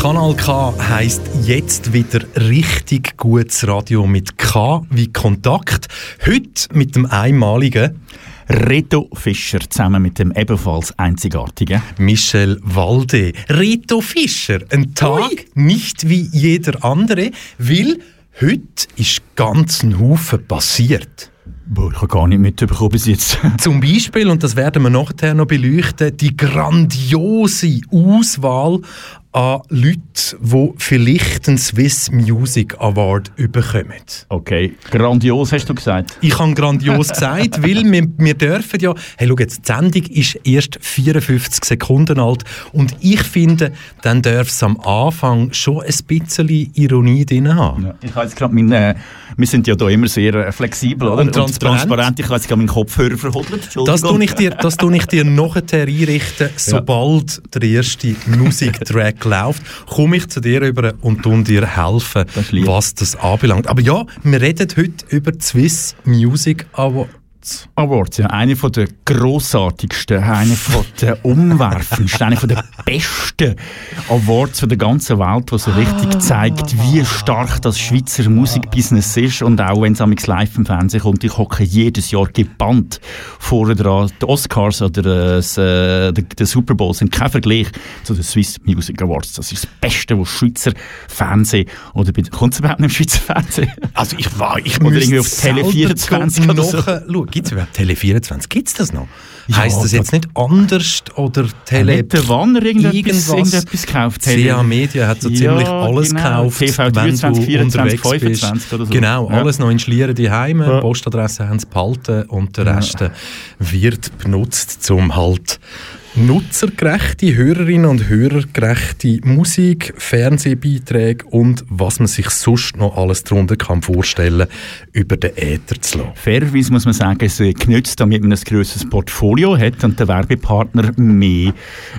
Kanal K heisst jetzt wieder richtig gutes Radio mit K wie Kontakt. Heute mit dem einmaligen Reto Fischer zusammen mit dem ebenfalls einzigartigen Michel Walde. Reto Fischer, ein Tag Ui. nicht wie jeder andere, weil heute ist ganz ein Haufen passiert. Boah, ich habe gar nicht mitbekommen bis jetzt. Zum Beispiel, und das werden wir nachher noch beleuchten, die grandiose Auswahl an Leute, die vielleicht einen Swiss Music Award bekommen. Okay, grandios hast du gesagt. Ich habe grandios gesagt, weil wir, wir dürfen ja... Hey, schau jetzt, die Sendung ist erst 54 Sekunden alt und ich finde, dann darf es am Anfang schon ein bisschen Ironie drin haben. Ja, ich habe jetzt gerade meine... Wir sind ja da immer sehr äh, flexibel oder? und transparent. Und transparent. Ich habe jetzt gerade meinen Kopfhörer verhodelt. Das tue ich dir, das tue ich dir nachher einrichten, sobald ja. der erste Musiktrack läuft, komme ich zu dir rüber und tun dir helfen, das was das anbelangt. Aber ja, wir reden heute über die Swiss Music Awards. Awards. ja. Einer von der grossartigsten, einer von der umwerfendsten, einer von der besten Awards von der ganzen Welt, der so richtig zeigt, wie stark das Schweizer Musikbusiness ist. Und auch wenn es live im Fernsehen kommt, ich hocke jedes Jahr gebannt vorne dran. Die Oscars oder das, äh, der, Super Bowl sind kein Vergleich zu den Swiss Music Awards. Das ist das Beste, was Schweizer Fernsehen oder kommt es überhaupt nicht im Schweizer Fernsehen? Also ich war, ich oder irgendwie auf Tele 24 oder so. Gibt es überhaupt Tele 24? Gibt es das noch? Ja, heißt das jetzt nicht anders oder Tele... Hat der Wanner irgendetwas, irgendetwas gekauft? CA Media hat so ja, ziemlich alles genau. gekauft, TV 23, 24, 25 oder so. Genau, ja. alles noch installieren die Heime, ja. Postadresse haben sie behalten und der Rest wird benutzt, um halt nutzergerechte, Hörerinnen und Hörergerechte Musik, Fernsehbeiträge und was man sich sonst noch alles darunter kann vorstellen über den Äther zu lassen. Fairerweise muss man sagen, es genützt, damit man ein grosses Portfolio hat und der Werbepartner mehr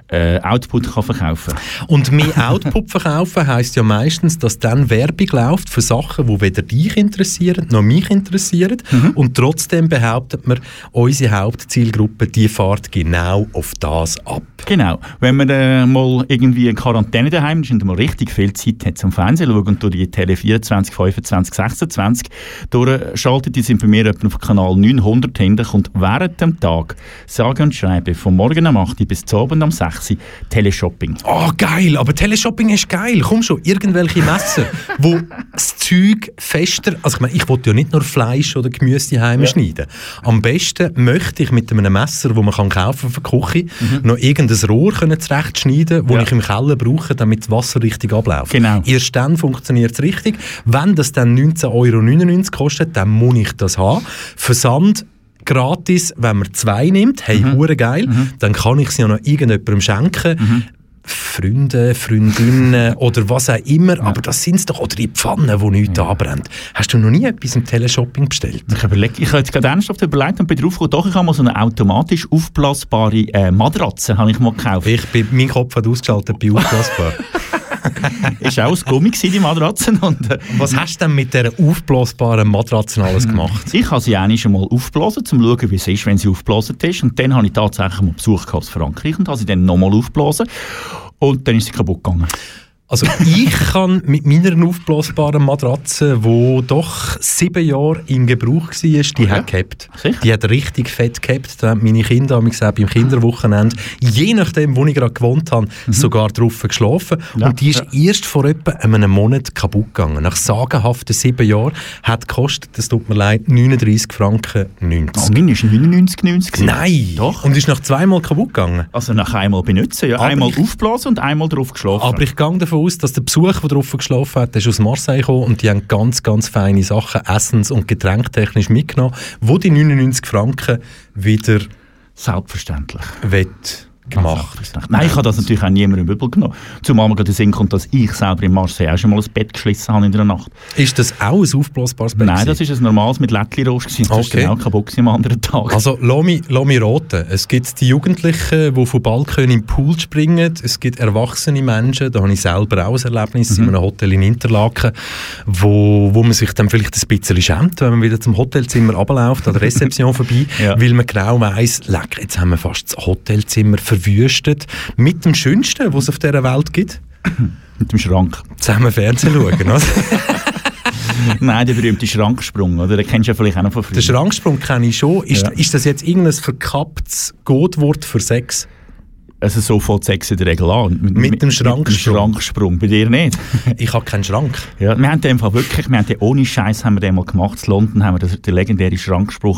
äh, Output kann verkaufen Und mehr Output verkaufen heisst ja meistens, dass dann Werbung läuft für Sachen, die weder dich interessieren noch mich interessieren mhm. und trotzdem behauptet man, unsere Hauptzielgruppe, die fahrt genau auf das das ab. Genau. Wenn man äh, mal irgendwie in Quarantäne daheim ist und mal richtig viel Zeit hat zum Fernsehen schauen und durch die Tele 24, 25, 26 durchschaltet, die sind bei mir etwa auf Kanal 900 hinten, kommt während dem Tag, sage und schreibe, von morgen um 8 bis zu Abend um 6 Teleshopping. Oh, geil, aber Teleshopping ist geil. Komm schon, irgendwelche Messer, wo das Zeug fester, also ich meine, ich wollte ja nicht nur Fleisch oder Gemüse daheim ja. schneiden. Am besten möchte ich mit einem Messer, das man kann kaufen für die Küche, mhm noch irgendein Rohr können zurechtschneiden das ja. ich im Keller brauche, damit das Wasser richtig abläuft. Genau. Erst dann funktioniert es richtig. Wenn das dann 19,99 Euro kostet, dann muss ich das haben. Versand gratis, wenn man zwei nimmt, hey, mhm. geil, mhm. dann kann ich sie ja noch irgendjemandem schenken. Mhm. Freunde, Freundinnen oder was auch immer, ja. aber das sind es doch, oder die Pfanne, die nichts ja. anbrennt. Hast du noch nie etwas im Teleshopping bestellt? Ich, überleg, ich habe jetzt gerade ernsthaft überlegt und bin drauf gekommen, doch, ich habe mal so eine automatisch aufblasbare äh, Matratze habe ich mal gekauft. Ich bin, mein Kopf hat ausgeschaltet bei aufblasbar. ist auch aus Gummi die Matratzen. Und, äh, was hast du denn mit dieser aufblasbaren Matratze alles gemacht? Ich habe sie eigentlich schon mal aufgeblasen, um zu schauen, wie es ist, wenn sie aufgeblasen ist. Und dann habe ich tatsächlich mal Besuch aus Frankreich und habe sie dann nochmal aufgeblasen. Und dann ist sie kaputt gegangen. Also ich kann mit meiner aufblasbaren Matratze, die doch sieben Jahre in Gebrauch war, die okay. hat gehabt. Die hat richtig fett gehabt. Da haben meine Kinder haben gesagt, beim Kinderwochenende, je nachdem, wo ich gerade gewohnt habe, mhm. sogar drauf geschlafen. Ja. Und die ist ja. erst vor etwa einem Monat kaputt gegangen. Nach sagenhaften sieben Jahren hat gekostet, das tut mir leid, 39 Franken 90. Oh, meine ist 99, 90 Nein! Doch. Und ist nach zweimal kaputt gegangen. Also nach einmal benutzen, ja. Aber einmal aufblasen und einmal drauf geschlafen. Aber ich gehe davon aus, dass der Besuch, der drauf geschlafen hat, ist aus Marseille gekommen und die haben ganz, ganz feine Sachen essens- und getränktechnisch mitgenommen, wo die 99 Franken wieder selbstverständlich. wett gemacht. Nein, ich habe das natürlich auch niemandem übel genommen. Zumal mir gerade Sinn kommt, dass ich selber in Marseille auch schon mal ein Bett geschlissen habe in der Nacht. Ist das auch ein aufblasbares Bett? Nein, das ist ein normales mit Lättli-Rost. Das okay. ist genau kaputt am anderen Tag. Also, lass mich, lass mich raten. Es gibt die Jugendlichen, die von Balkon im Pool springen. Es gibt erwachsene Menschen, da habe ich selber auch ein Erlebnis mhm. in einem Hotel in Interlaken, wo, wo man sich dann vielleicht ein bisschen schämt, wenn man wieder zum Hotelzimmer abläuft, an der Rezeption vorbei, ja. weil man genau weiss, leck, jetzt haben wir fast das Hotelzimmer verwüstet mit dem Schönsten, was es auf dieser Welt gibt? Mit dem Schrank. Zusammen Fernsehen schauen, oder? Nein, der berühmte Schranksprung, oder? Den kennst du ja vielleicht auch noch von früher. Den Schranksprung kenne ich schon. Ist, ja. ist das jetzt irgendein verkapptes Codewort für Sex? Also so fängt Sex in der Regel an. Mit, mit, dem Schranksprung? Schranksprung. Bei dir nicht? ich habe keinen Schrank. Ja, wir haben den wirklich, wir haben den ohne Scheiß haben wir den mal gemacht. In London haben wir den, den legendären Schranksprung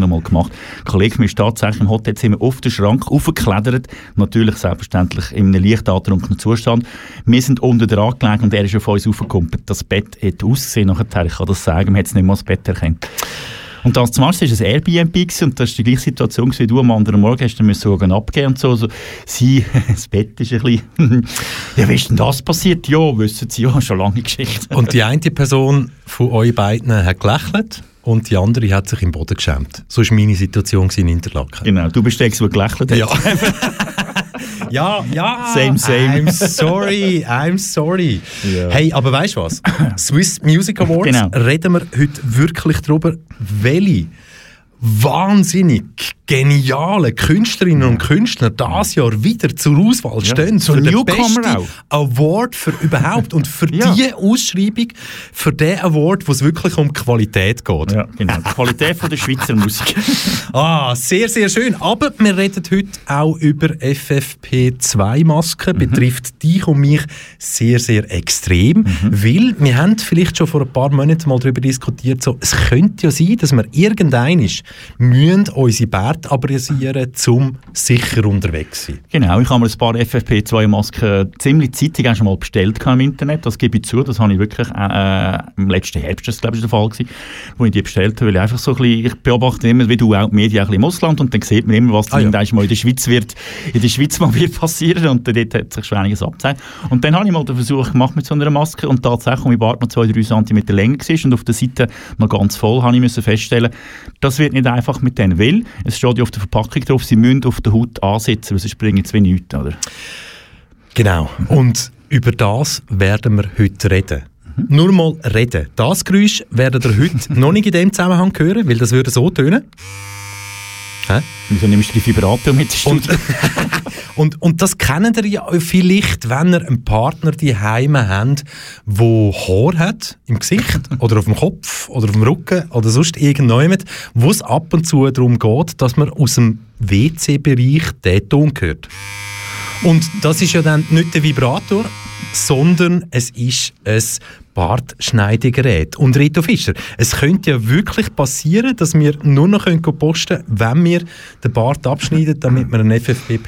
mal gemacht. Ein Kollege mir ist tatsächlich im Hotelzimmer auf den Schrank aufgeklettert. Natürlich selbstverständlich in einem leicht antrunkenen Zustand. Wir sind unter dran gelegen und er ist auf uns aufgekommen. Das Bett hat ausgesehen nachher. Ich kann das sagen, man hat es nicht mal das Bett erkannt. Und das zum Beispiel war ein Airbnb und das war die gleiche Situation, wie du am anderen Morgen hast, du Sorgen abgeben und so. Also, sie, das Bett ist ein bisschen, ja, wie ist denn das passiert? Ja, wissen Sie, ja, schon lange Geschichte. Und die eine Person von euch beiden hat gelächelt und die andere hat sich im Boden geschämt. So war meine Situation in Interlaken. Genau, du bist der, der gelächelt hat. Ja. Ja, ja. Same, same. I'm sorry, I'm sorry. Ja. Hey, aber weißt du was? Swiss Music Awards, genau. reden wir heute wirklich darüber, welche wahnsinnig geniale Künstlerinnen und Künstler das Jahr wieder zur Auswahl stehen. Ja, so für den besten auch. Award für überhaupt. Und für ja. diese Ausschreibung, für den Award, wo es wirklich um Qualität geht. Ja, genau. Die Qualität von der Schweizer Musik. ah, sehr, sehr schön. Aber wir reden heute auch über FFP2-Masken. Mhm. Betrifft dich und mich sehr, sehr extrem. Mhm. Weil wir haben vielleicht schon vor ein paar Monaten mal darüber diskutiert, so, es könnte ja sein, dass wir irgendein müssen unsere Bärte abrasieren, um sicher unterwegs zu sein. Genau, ich habe mir ein paar FFP2-Masken ziemlich zeitig schon mal bestellt im Internet. Das gebe ich zu, das habe ich wirklich äh, im letzten Herbst, das glaube ich, der Fall gewesen, wo ich die bestellt habe, weil ich einfach so ein bisschen, ich beobachte immer, wie du auch die Medien ein bisschen im Ausland und dann sieht man immer, was ah, ja. mal in der Schweiz wird, in der Schweiz mal wird passieren und dort hat sich schon einiges abgezeigt. Und dann habe ich mal den Versuch gemacht mit so einer Maske und tatsächlich, mein Bart noch 2-3 cm länger war und auf der Seite noch ganz voll, habe ich müssen feststellen, das wird nicht einfach mit denen, weil es steht ja auf der Verpackung drauf, sie müssen auf der Haut ansetzen, weil sonst bringen sie nichts, oder? Genau. Und über das werden wir heute reden. Mhm. Nur mal reden. Das Geräusch werdet ihr heute noch nicht in dem Zusammenhang hören, weil das würde so tönen. Hä? Wieso nimmst du die Vibrator mit und, und, und das kennen ihr ja vielleicht, wenn ihr einen Partner die Heime habt, der Haar hat im Gesicht oder auf dem Kopf oder auf dem Rücken oder sonst irgendjemand, wo es ab und zu darum geht, dass man aus dem WC-Bereich den Ton hört. Und das ist ja dann nicht der Vibrator, sondern es ist ein Bartschneidegerät. Und Rito Fischer, es könnte ja wirklich passieren, dass wir nur noch posten können, wenn wir den Bart abschneiden, damit wir eine FFP,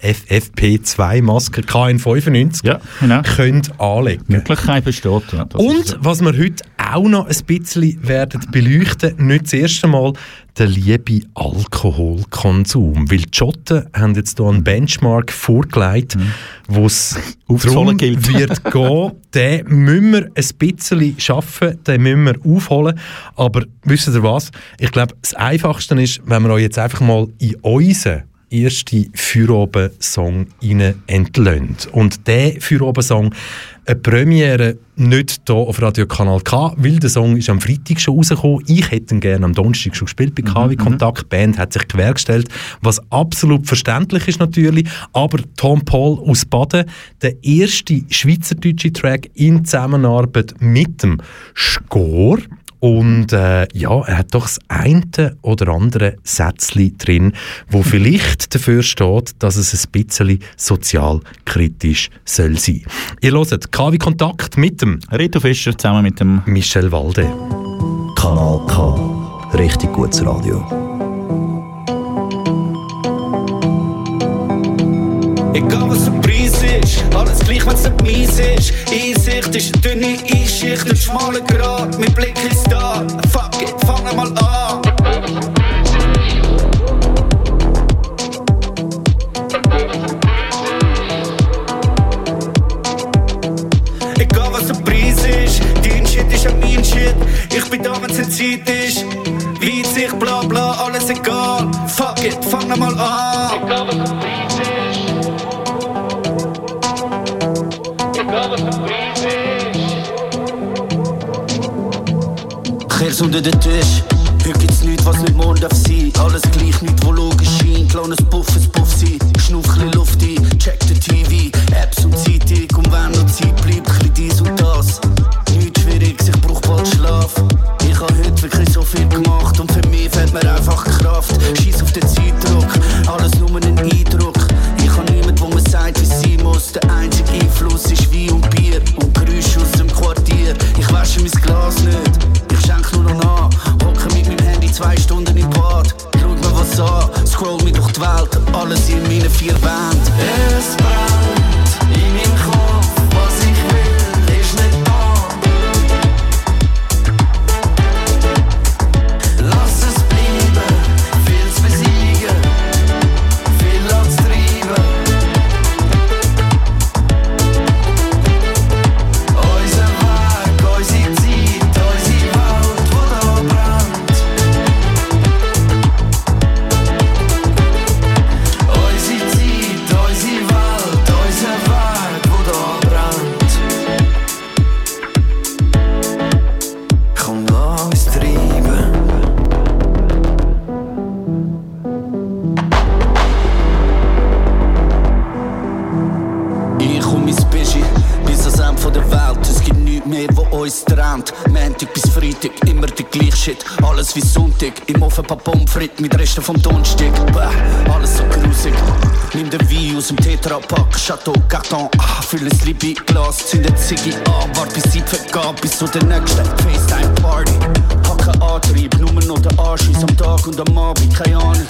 FFP2-Maske KN95 ja, genau. können anlegen Die Möglichkeit besteht, ja. Und was wir heute auch noch ein bisschen werden beleuchten, nicht das erste Mal, der liebe Alkoholkonsum. Weil die Schotten haben jetzt hier einen Benchmark vorgelegt, mhm. wo es darum wird gehen, den müssen wir ein bisschen schaffen, den müssen wir aufholen. Aber wisst ihr was? Ich glaube, das Einfachste ist, wenn wir euch jetzt einfach mal in unseren ersten Feierabend-Song entlöhnt. Und der Feierabend-Song, eine Premiere nicht hier auf Radio Kanal K, weil der Song ist am Freitag schon rausgekommen. Ich hätte ihn gerne am Donnerstag schon gespielt bei KW mhm, mhm. Kontakt. Die Band hat sich quergestellt, was absolut verständlich ist natürlich. Aber Tom Paul aus Baden, der erste schweizerdeutsche Track in Zusammenarbeit mit dem Score, und äh, ja, er hat doch das eine oder andere Sätzchen drin, wo vielleicht dafür steht, dass es ein bisschen sozialkritisch soll sein. Ihr hört KW Kontakt mit dem Rito Fischer zusammen mit dem Michel Walde. Kanal K. Richtig gutes Radio. Egal was der Preis ist, alles gleich, wenn's nicht mies ist. Einsicht ist eine dünne Einschicht, ein schmaler Grat, mein Blick ist da. Fuck it, fang mal an. Egal was der Preis ist, dein Shit ist ja mein Shit. Ich bin da, wenn's Zeit ist. Weitsicht, bla bla, alles egal. Fuck it, fang mal an. Egal was der Preis Geld onder de Tisch. Heute gibt's nichts, was nicht morgen darf sein. Alles gleich, nichts, wo logisch scheint. Kleines Puff, es der gleiche Shit. Alles wie Sonntag, im Ofen paar Pommes frites mit Resten vom Donnerstag. Bäh, alles so grusig. Nimm den Wein aus dem Tetrapack, Chateau, Carton, ah, füll ein Libi-Glas, zünd eine Ziggy an, wart bis Zeit vergeht, bis zu der nächsten FaceTime-Party. Hacke Antrieb, nur noch der Anschiss am Tag und am Abend, keine Ahnung,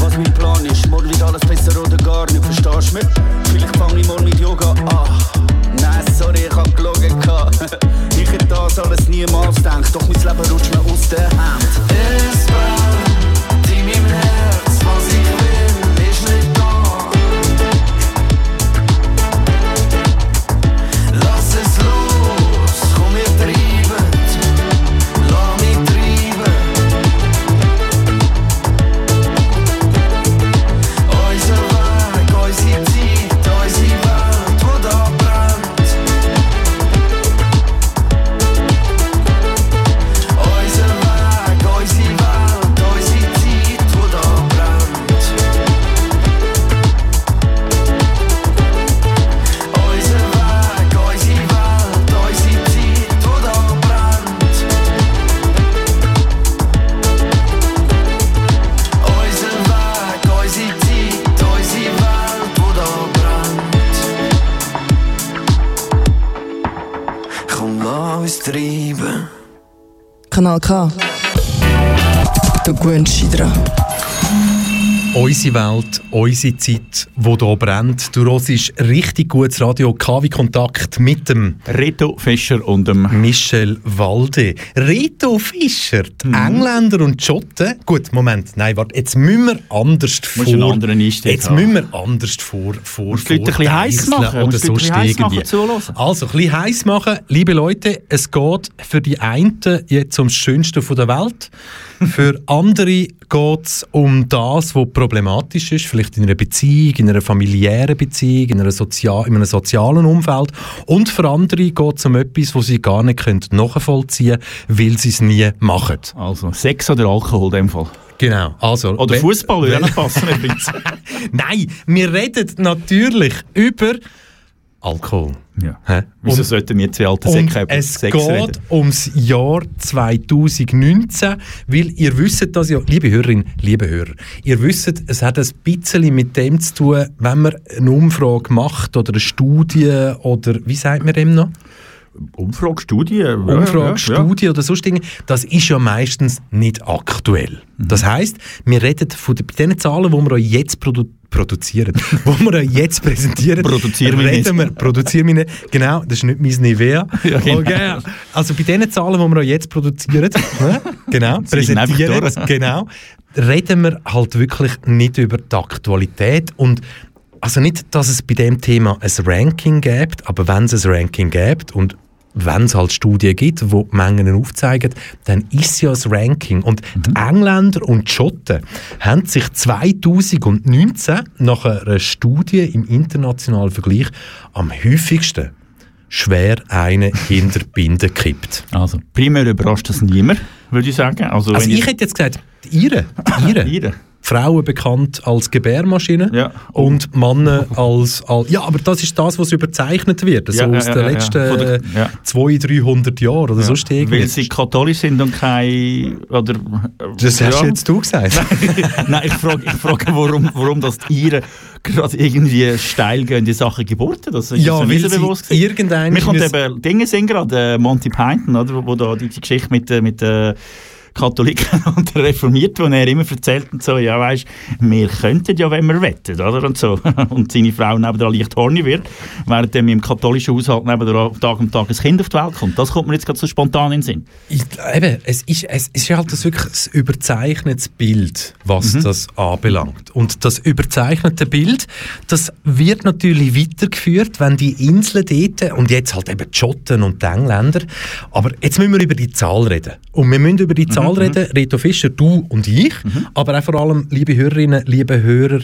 was mein Plan ist. Morgen wird alles besser oder gar nicht, verstehst du mich? Vielleicht fange ich mal mit Yoga an. Nein, sorry, ich hab gelogen. ich hätte das alles niemals gedacht, doch mein Leben rutscht mir aus der Hand. Es Kanal K. Du gewöhnst dich dran. Unsere Welt, unsere Zeit, wo hier brennt. Du hörst richtig gutes Radio KW Kontakt mit dem Reto Fischer und dem Michel Walde. Reto Fischer, die Mhm. Engländer und die Schotten. Gut, Moment, nein, warte, jetzt müssen wir anders vor. Einen anderen Einstieg Jetzt haben. müssen wir anders vor. vor Musst die Leute ein bisschen heiß machen, Oder die heiß irgendwie. machen. Also, ein bisschen heiß machen. Liebe Leute, es geht für die einen jetzt ums Schönste von der Welt. Für andere geht es um das, was problematisch ist, vielleicht in einer Beziehung, in einer familiären Beziehung, in, einer Sozial in einem sozialen Umfeld. Und für andere geht es um etwas, was sie gar nicht können nachvollziehen können, weil sie es nie machen. Also Sex oder Alkohol in dem Fall. Genau. Also, Oder Fußball würde auch passen. Nein, wir reden natürlich über Alkohol. Ja. Hä? Wieso Und- sollten wir zwei alte Säcke über es Sex geht reden? ums Jahr 2019, weil ihr wisst das ja, liebe Hörerinnen, liebe Hörer, ihr wisst, es hat ein bisschen mit dem zu tun, wenn man eine Umfrage macht oder eine Studie oder, wie sagt man dem noch? Umfrage, Studie. ja, ja, oder sonst Dinge, das ist ja meistens nicht aktuell. Mhm. Das heisst, wir reden von den, bei den Zahlen, die wir euch jetzt produ produzieren, wo wir jetzt präsentieren, Produzieren wir reden nicht. wir, produzieren wir nicht. Genau, das ist nicht mein Nivea. Ja, genau. Okay. Also bei den Zahlen, die wir euch jetzt produzieren, ne? genau, präsentieren, genau, reden wir halt wirklich nicht über die Aktualität und also nicht, dass es bei dem Thema ein Ranking gibt, aber wenn es ein Ranking gibt und wenn es halt Studien gibt, die die Mengen aufzeigen, dann ist es ja ein Ranking. Und die Engländer und die Schotten haben sich 2019 nach einer Studie im internationalen Vergleich am häufigsten schwer einen hinter Binde kippt. Also, primär überrascht das niemand, würde ich sagen. Also, also ich, ich hätte jetzt gesagt, ihre. ihre. ihre. Frauen bekannt als Gebärmaschine ja. und Männer als, als, Ja, aber das ist das, was überzeichnet wird. So ja, aus ja, den letzten ja. ja. 200, 300 Jahren oder so steht Weil sie katholisch sind und kein. Oder, das hast jetzt du gesagt. Nein, ich frage, ich frage warum, warum das die Iren gerade irgendwie steil gehen in die Sache Geburten. Das ist ja, weil bewusst irgendein. Mir kommt eben Dinge sind gerade, äh, Monty Python, oder, wo da die, die Geschichte mit, äh, mit äh, Katholiken und der Reformierten, wo er immer erzählt und so, ja weisst, wir könnten ja, wenn wir wettet, oder? Und so. Und seine Frau nebenan leicht horny wird, während er im katholischen Haushalt nebenan Tag um Tag ein Kind auf die Welt kommt. Das kommt mir jetzt gerade so spontan in den Sinn. Ich, eben, es ist, es ist halt das wirklich ein überzeichnetes Bild, was mhm. das anbelangt. Und das überzeichnete Bild, das wird natürlich weitergeführt, wenn die Inseln dort, und jetzt halt eben die Schotten und die Engländer, aber jetzt müssen wir über die Zahl reden. Und wir müssen über die Zahl Zahl reden. Reto Fischer, du und ich. Mhm. Aber auch vor allem, liebe Hörerinnen, liebe Hörer,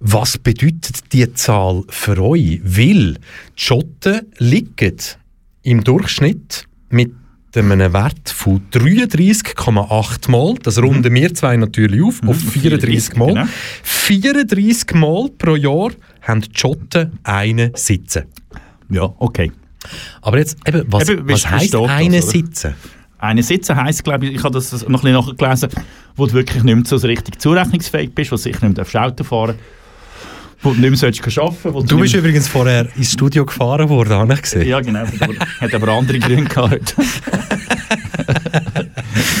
was bedeutet die Zahl für euch? Weil die Schotten liegen im Durchschnitt mit einem Wert von 33,8 Mal, das runden wir zwei natürlich auf, auf 34 mhm. Mal. Genau. 34 Mal pro Jahr haben die Schotten einen sitzen. Ja, okay. Aber jetzt, eben, was, eben, was heisst einen sitzen? Eine Sitzen heisst, glaube ich, ich habe das noch ein bisschen nachgelesen, wo du wirklich nicht mehr so richtig zurechnungsfähig bist, wo du sicher nicht mehr Auto fahren wo du nicht mehr arbeiten sollst. Du bist übrigens vorher ins Studio gefahren worden, habe ich gesehen. Ja, genau. Hat aber andere Gründe gehabt.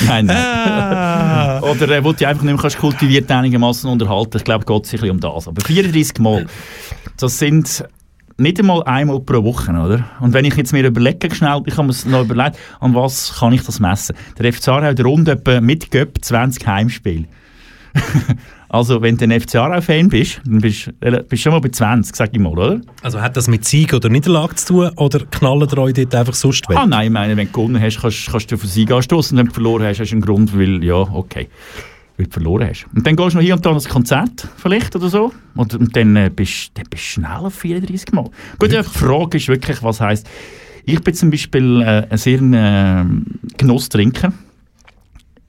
nein, nein. Ah. Oder äh, wo du einfach nicht mehr kultiviert einigermaßen unterhalten Ich glaube, es geht sich ein bisschen um das. Aber 34 Mal, das sind nicht einmal einmal pro Woche, oder? Und wenn ich jetzt mir überlege, schnell, ich habe mir noch überlegt, an was kann ich das messen? Der FC Aarau hat rund etwa mit Göpp 20 Heimspiele. also, wenn du ein FC Aarau-Fan bist, dann bist du schon mal bei 20, sag ich mal, oder? Also hat das mit Sieg oder Niederlage zu tun, oder knallen dir euch dort einfach sonst weg? Ah nein, ich meine, wenn du gewonnen hast, kannst, kannst du für Sieg anstoßen und wenn du verloren hast, hast du einen Grund, weil, ja, okay weil du verloren hast. Und dann gehst du noch hier und da ein Konzert vielleicht oder so und, und dann, äh, bist, dann bist du schnell auf 34 Mal. Gut, die Frage ist wirklich, was heisst, ich bin zum Beispiel äh, ein sehr äh, Genusstrinker.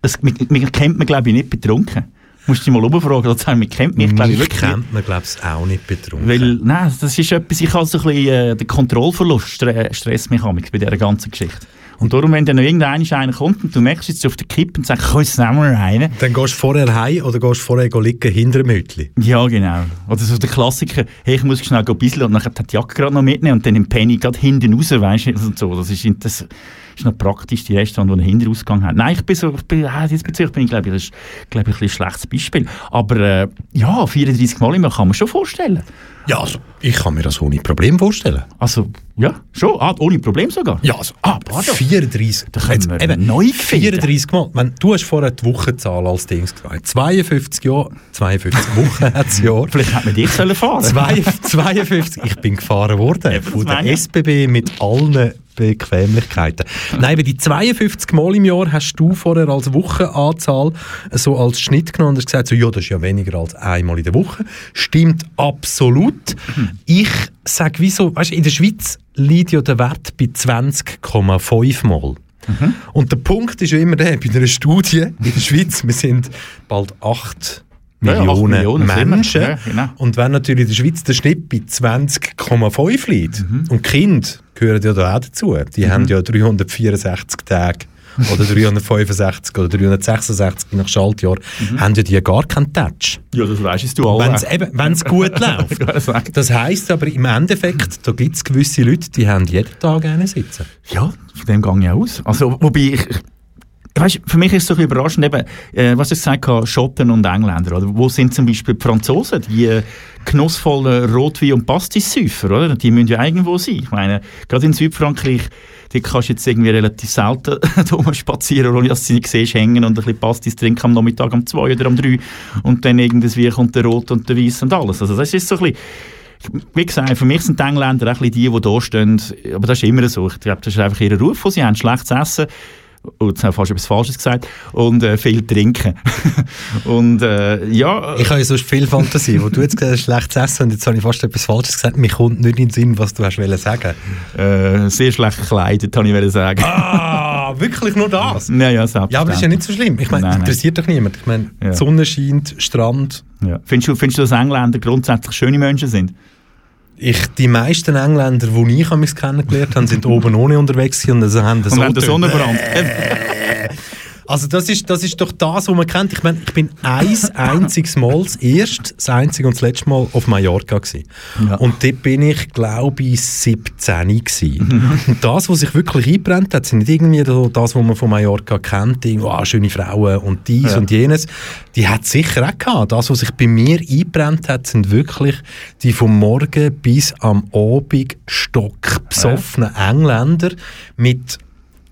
Das, mich, mich kennt man, glaube ich, nicht betrunken. Musst du dich mal umfragen, oder sagen, man kennt mich, glaube ich, wirklich kennt man, glaube ich, auch nicht betrunken. Weil, nein, das ist etwas, ich habe so ein bisschen äh, den Kontrollverlust, Stress mich bei dieser ganzen Geschichte. Und darum, wenn dann noch irgendeiner kommt und du merkst jetzt auf der Kippe und sagst, komm, jetzt nehmen wir rein. Dann gehst du vorher heim oder gehst vorher liegen hinter dem Hütchen? Ja, genau. Oder so der Klassiker, hey, ich muss schnell ein bisschen und dann die Jacke gerade noch mitnehmen und dann im Penny gerade hinten raus, weißt du, und so. Das ist, das ist noch praktisch, die Restaurant, die einen Hinterausgang haben. Nein, ich bin so, ich bin, ah, diesbezüglich bin ich, glaube ich, das ist, glaube ich, ein, schlechtes Beispiel. Aber, äh, ja, 34 Mal immer kann man schon vorstellen. Ja, also, ich kann mir das ohne Problem vorstellen. Also, ja, schon. Ah, ohne Problem sogar. Ja, also, ah, pardon. 34. Da können wir eben, neu 34 Mal. Wenn, du hast vorher die Wochenzahl als Dings gesagt. 52 Jahre, 52 Wochen hat es Jahr. Vielleicht hätte man dich fahren sollen. 52, ich bin gefahren worden. Ja, von der SBB mit allen Bequemlichkeiten. Nein, aber die 52 Mal im Jahr hast du vorher als Wochenanzahl so als Schnitt genommen und hast gesagt, so, ja, das ist ja weniger als einmal in der Woche. Stimmt absolut. Ich sage, wieso, weißt du, in der Schweiz liegt ja der Wert bei 20,5 Mal. Mhm. Und der Punkt ist ja immer der, bei einer Studie in der Schweiz, wir sind bald 8 Millionen, ja, Millionen Menschen. Ja, genau. Und wenn natürlich in der Schweiz der Schnitt bei 20,5 liegt, mhm. und Kinder gehören ja da auch dazu, die mhm. haben ja 364 Tage oder 365 oder 366 nach Schaltjahr, mhm. haben ja die gar keinen Touch. Ja, das weisst du auch. Wenn es gut läuft. das heisst aber im Endeffekt, da gibt es gewisse Leute, die haben jeden Tag einen sitzen. Ja, von dem gehe ich aus. Also, wobei ich Weißt, für mich ist es so überraschend, eben, äh, was ich gesagt habe, Schotten und Engländer. Oder? Wo sind zum Beispiel die Franzosen, die äh, genussvollen Rotwein- und Pastis-Säufer, oder? Die müssen ja irgendwo sein. Ich meine, gerade in Südfrankreich, die kannst du jetzt irgendwie relativ selten spazieren, ohne dass du sie nicht siehst, hängen und ein bisschen Pastis trinken am Nachmittag um zwei oder um drei und dann irgendwie kommt der Rot und der Weiß und alles. Also das ist so ein bisschen wie gesagt, für mich sind die Engländer auch ein bisschen die, die da stehen. Aber das ist immer so. Ich glaube, das ist einfach ihr Ruf, wo sie haben schlechtes Essen und jetzt habe ich fast etwas Falsches gesagt, und äh, viel trinken. und äh, ja... Ich habe ja sonst viel Fantasie. Wo du jetzt gesagt hast, schlechtes Essen und jetzt habe ich fast etwas Falsches gesagt, mir kommt nicht in den Sinn, was du hast sagen äh, Sehr schlecht gekleidet, habe ich sagen. Ah, wirklich nur das? Ja, ja, Ja, aber das ist ja nicht so schlimm. Ich meine, interessiert doch niemand. Ich meine, ja. Sonne scheint, Strand. Ja. Findest, du, findest du, dass Engländer grundsätzlich schöne Menschen sind? Ich, die meisten Engländer, die ich kennengelernt habe, sind oben ohne unterwegs und also haben den, und haben Sonnenbrand. Also das ist, das ist doch das, was man kennt. Ich meine, ich bin ein einziges Mal, das erste, das einzige und das letzte Mal auf Mallorca gewesen. Ja. Und dort bin ich, glaube ich, 17 gewesen. und das, was sich wirklich eingebrennt hat, sind nicht irgendwie das, was man von Mallorca kennt, irgendwo, ah, schöne Frauen und dies ja. und jenes. Die hat sicher auch gehabt. Das, was sich bei mir eingebrennt hat, sind wirklich die vom Morgen bis am Abend stockbesoffenen ja. Engländer mit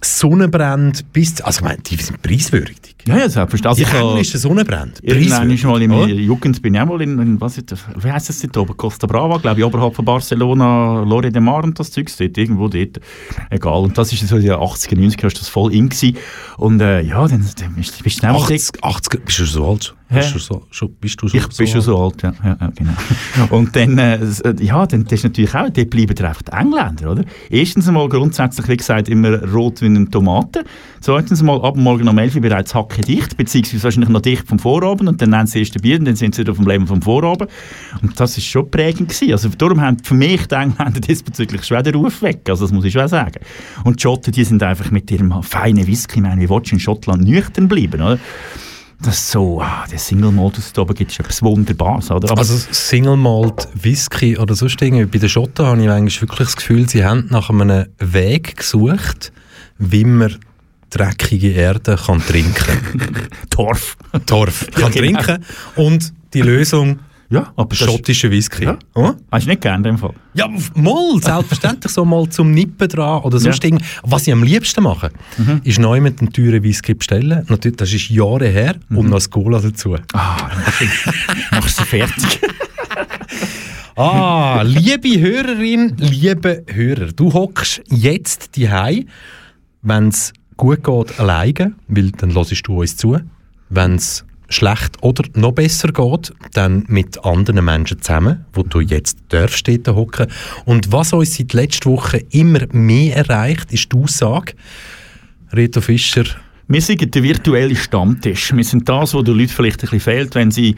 Sonnenbrand bis... Also ich meine, die sind preiswürdig. Ja, ja, selbstverständlich. Also, die englischen Sonnenbrand. Irgendwann ist mal in meiner Jugend bin ich auch mal in, in was ist, wie heisst das dort oben? Costa Brava, glaube ich, oberhalb von Barcelona, Lore de Mar und das Zeug dort, irgendwo dort. Egal. Und das ist so in den 80er, 90er, ist das voll in gewesen. Und äh, ja, dann, dann bist du schnell 80, 80, bist du so alt? Bist du so, schon, bist du so, ich bin schon so alt, ja. ja, ja genau. und dann, äh, äh, ja, dann das ist natürlich auch, dort bleiben einfach die Engländer, oder? Erstens einmal grundsätzlich, wie gesagt, immer rot wie eine Tomate. Zweitens einmal ab morgen um 11 Uhr bereits dicht, beziehungsweise wahrscheinlich noch dicht vom Vorabend und dann nehmen sie erst Bier und dann sind sie wieder auf dem Leben vom Vorabend. Und das ist schon prägend gewesen. Also darum haben für mich die Engländer diesbezüglich schwer den Ruf weg, also das muss ich schon sagen. Und die Schotten, die sind einfach mit ihrem feinen Whisky, ich meine, wie willst du in Schottland nüchtern bleiben, oder? Das ist so, ah, der Single Malt, da oben gibt, ist etwas Wunderbares. Oder? Aber also Single Malt Whisky oder sonst irgendwie, bei den Schotten habe ich eigentlich wirklich das Gefühl, sie haben nach einem Weg gesucht, wie man dreckige Erde kann trinken. Torf. Torf kann ja, genau. trinken. Und die Lösung ja, aber schottische Whisky. Ja. Oh? Hast du nicht gerne in dem Fall? Ja, mal, selbstverständlich so mal zum Nippen dran oder sonst ja. Was ich am liebsten mache, mhm. ist neu mit einem teuren Whisky bestellen. Natürlich, das ist Jahre her mhm. und noch das Cola dazu. Ah, machst du fertig. ah, liebe Hörerin, liebe Hörer, du hockst jetzt die wenn es gut geht, alleine, weil dann hörst du uns zu. Wenn es schlecht oder noch besser geht, dann mit anderen Menschen zusammen, wo du jetzt darfst hocken. Und was uns seit letzter Woche immer mehr erreicht, ist die Aussage, Reto Fischer, wir sind der virtuelle Stammtisch. Wir sind das, wo den Leuten vielleicht ein bisschen fehlt, wenn sie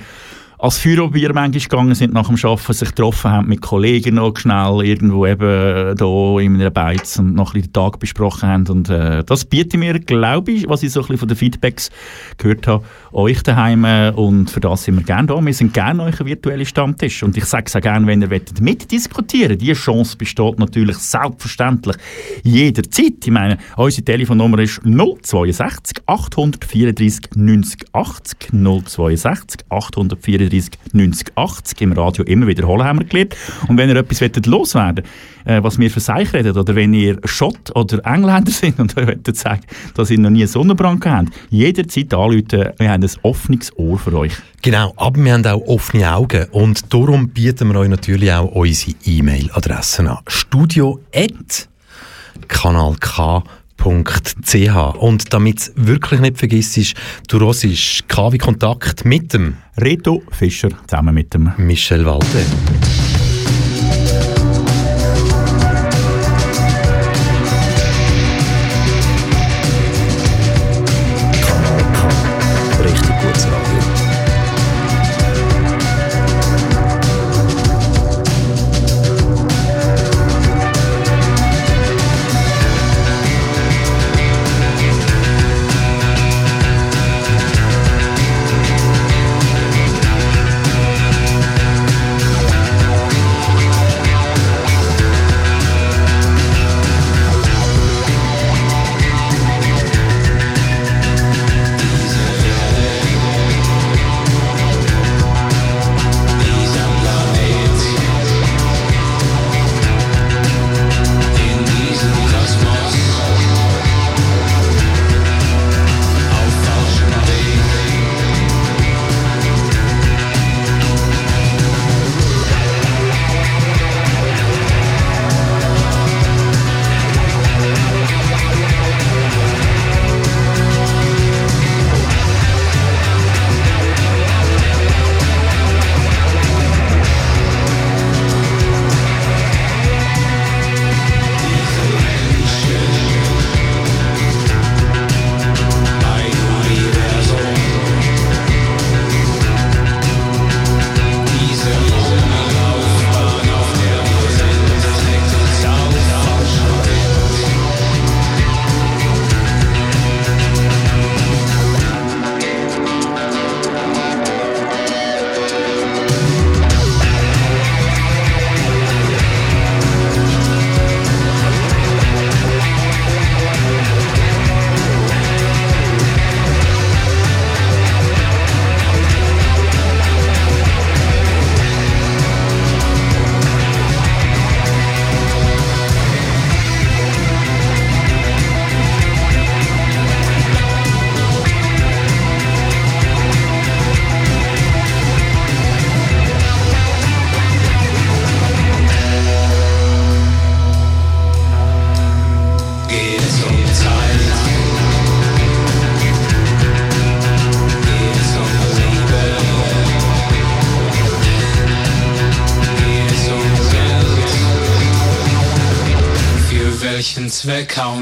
als Führerbier manchmal gegangen sind nach dem Arbeiten, sich getroffen haben mit Kollegen noch schnell irgendwo eben da in einer Beiz und noch ein den Tag besprochen haben und äh, das bietet mir, glaube ich, was ich so ein bisschen von den Feedbacks gehört habe, euch daheim und für das sind wir gerne da. Wir sind gerne euch ein virtueller Stammtisch und ich sage es auch gerne, wenn ihr wollt mitdiskutieren Die Chance besteht natürlich selbstverständlich jederzeit. Ich meine, unsere Telefonnummer ist 062 834 90 80 062 834 34 90 80 im Radio immer wiederholen, haben wir gelernt. Und wenn ihr etwas loswerden wollt, äh, was wir für sich reden, oder wenn ihr Schott oder Engländer sind und euch wollt sagen, dass ihr noch nie einen Sonnenbrand habt, jederzeit anrufen, wir haben ein offenes Ohr für euch. Genau, aber wir haben auch offene Augen und darum bieten wir euch natürlich auch unsere E-Mail-Adresse an. Studio Kanal www.kontakt.ch. Und damit es wirklich nicht vergisst, du rossisch KW Kontakt mit dem Reto Fischer zusammen mit dem Michel Walde. Richtig gut so.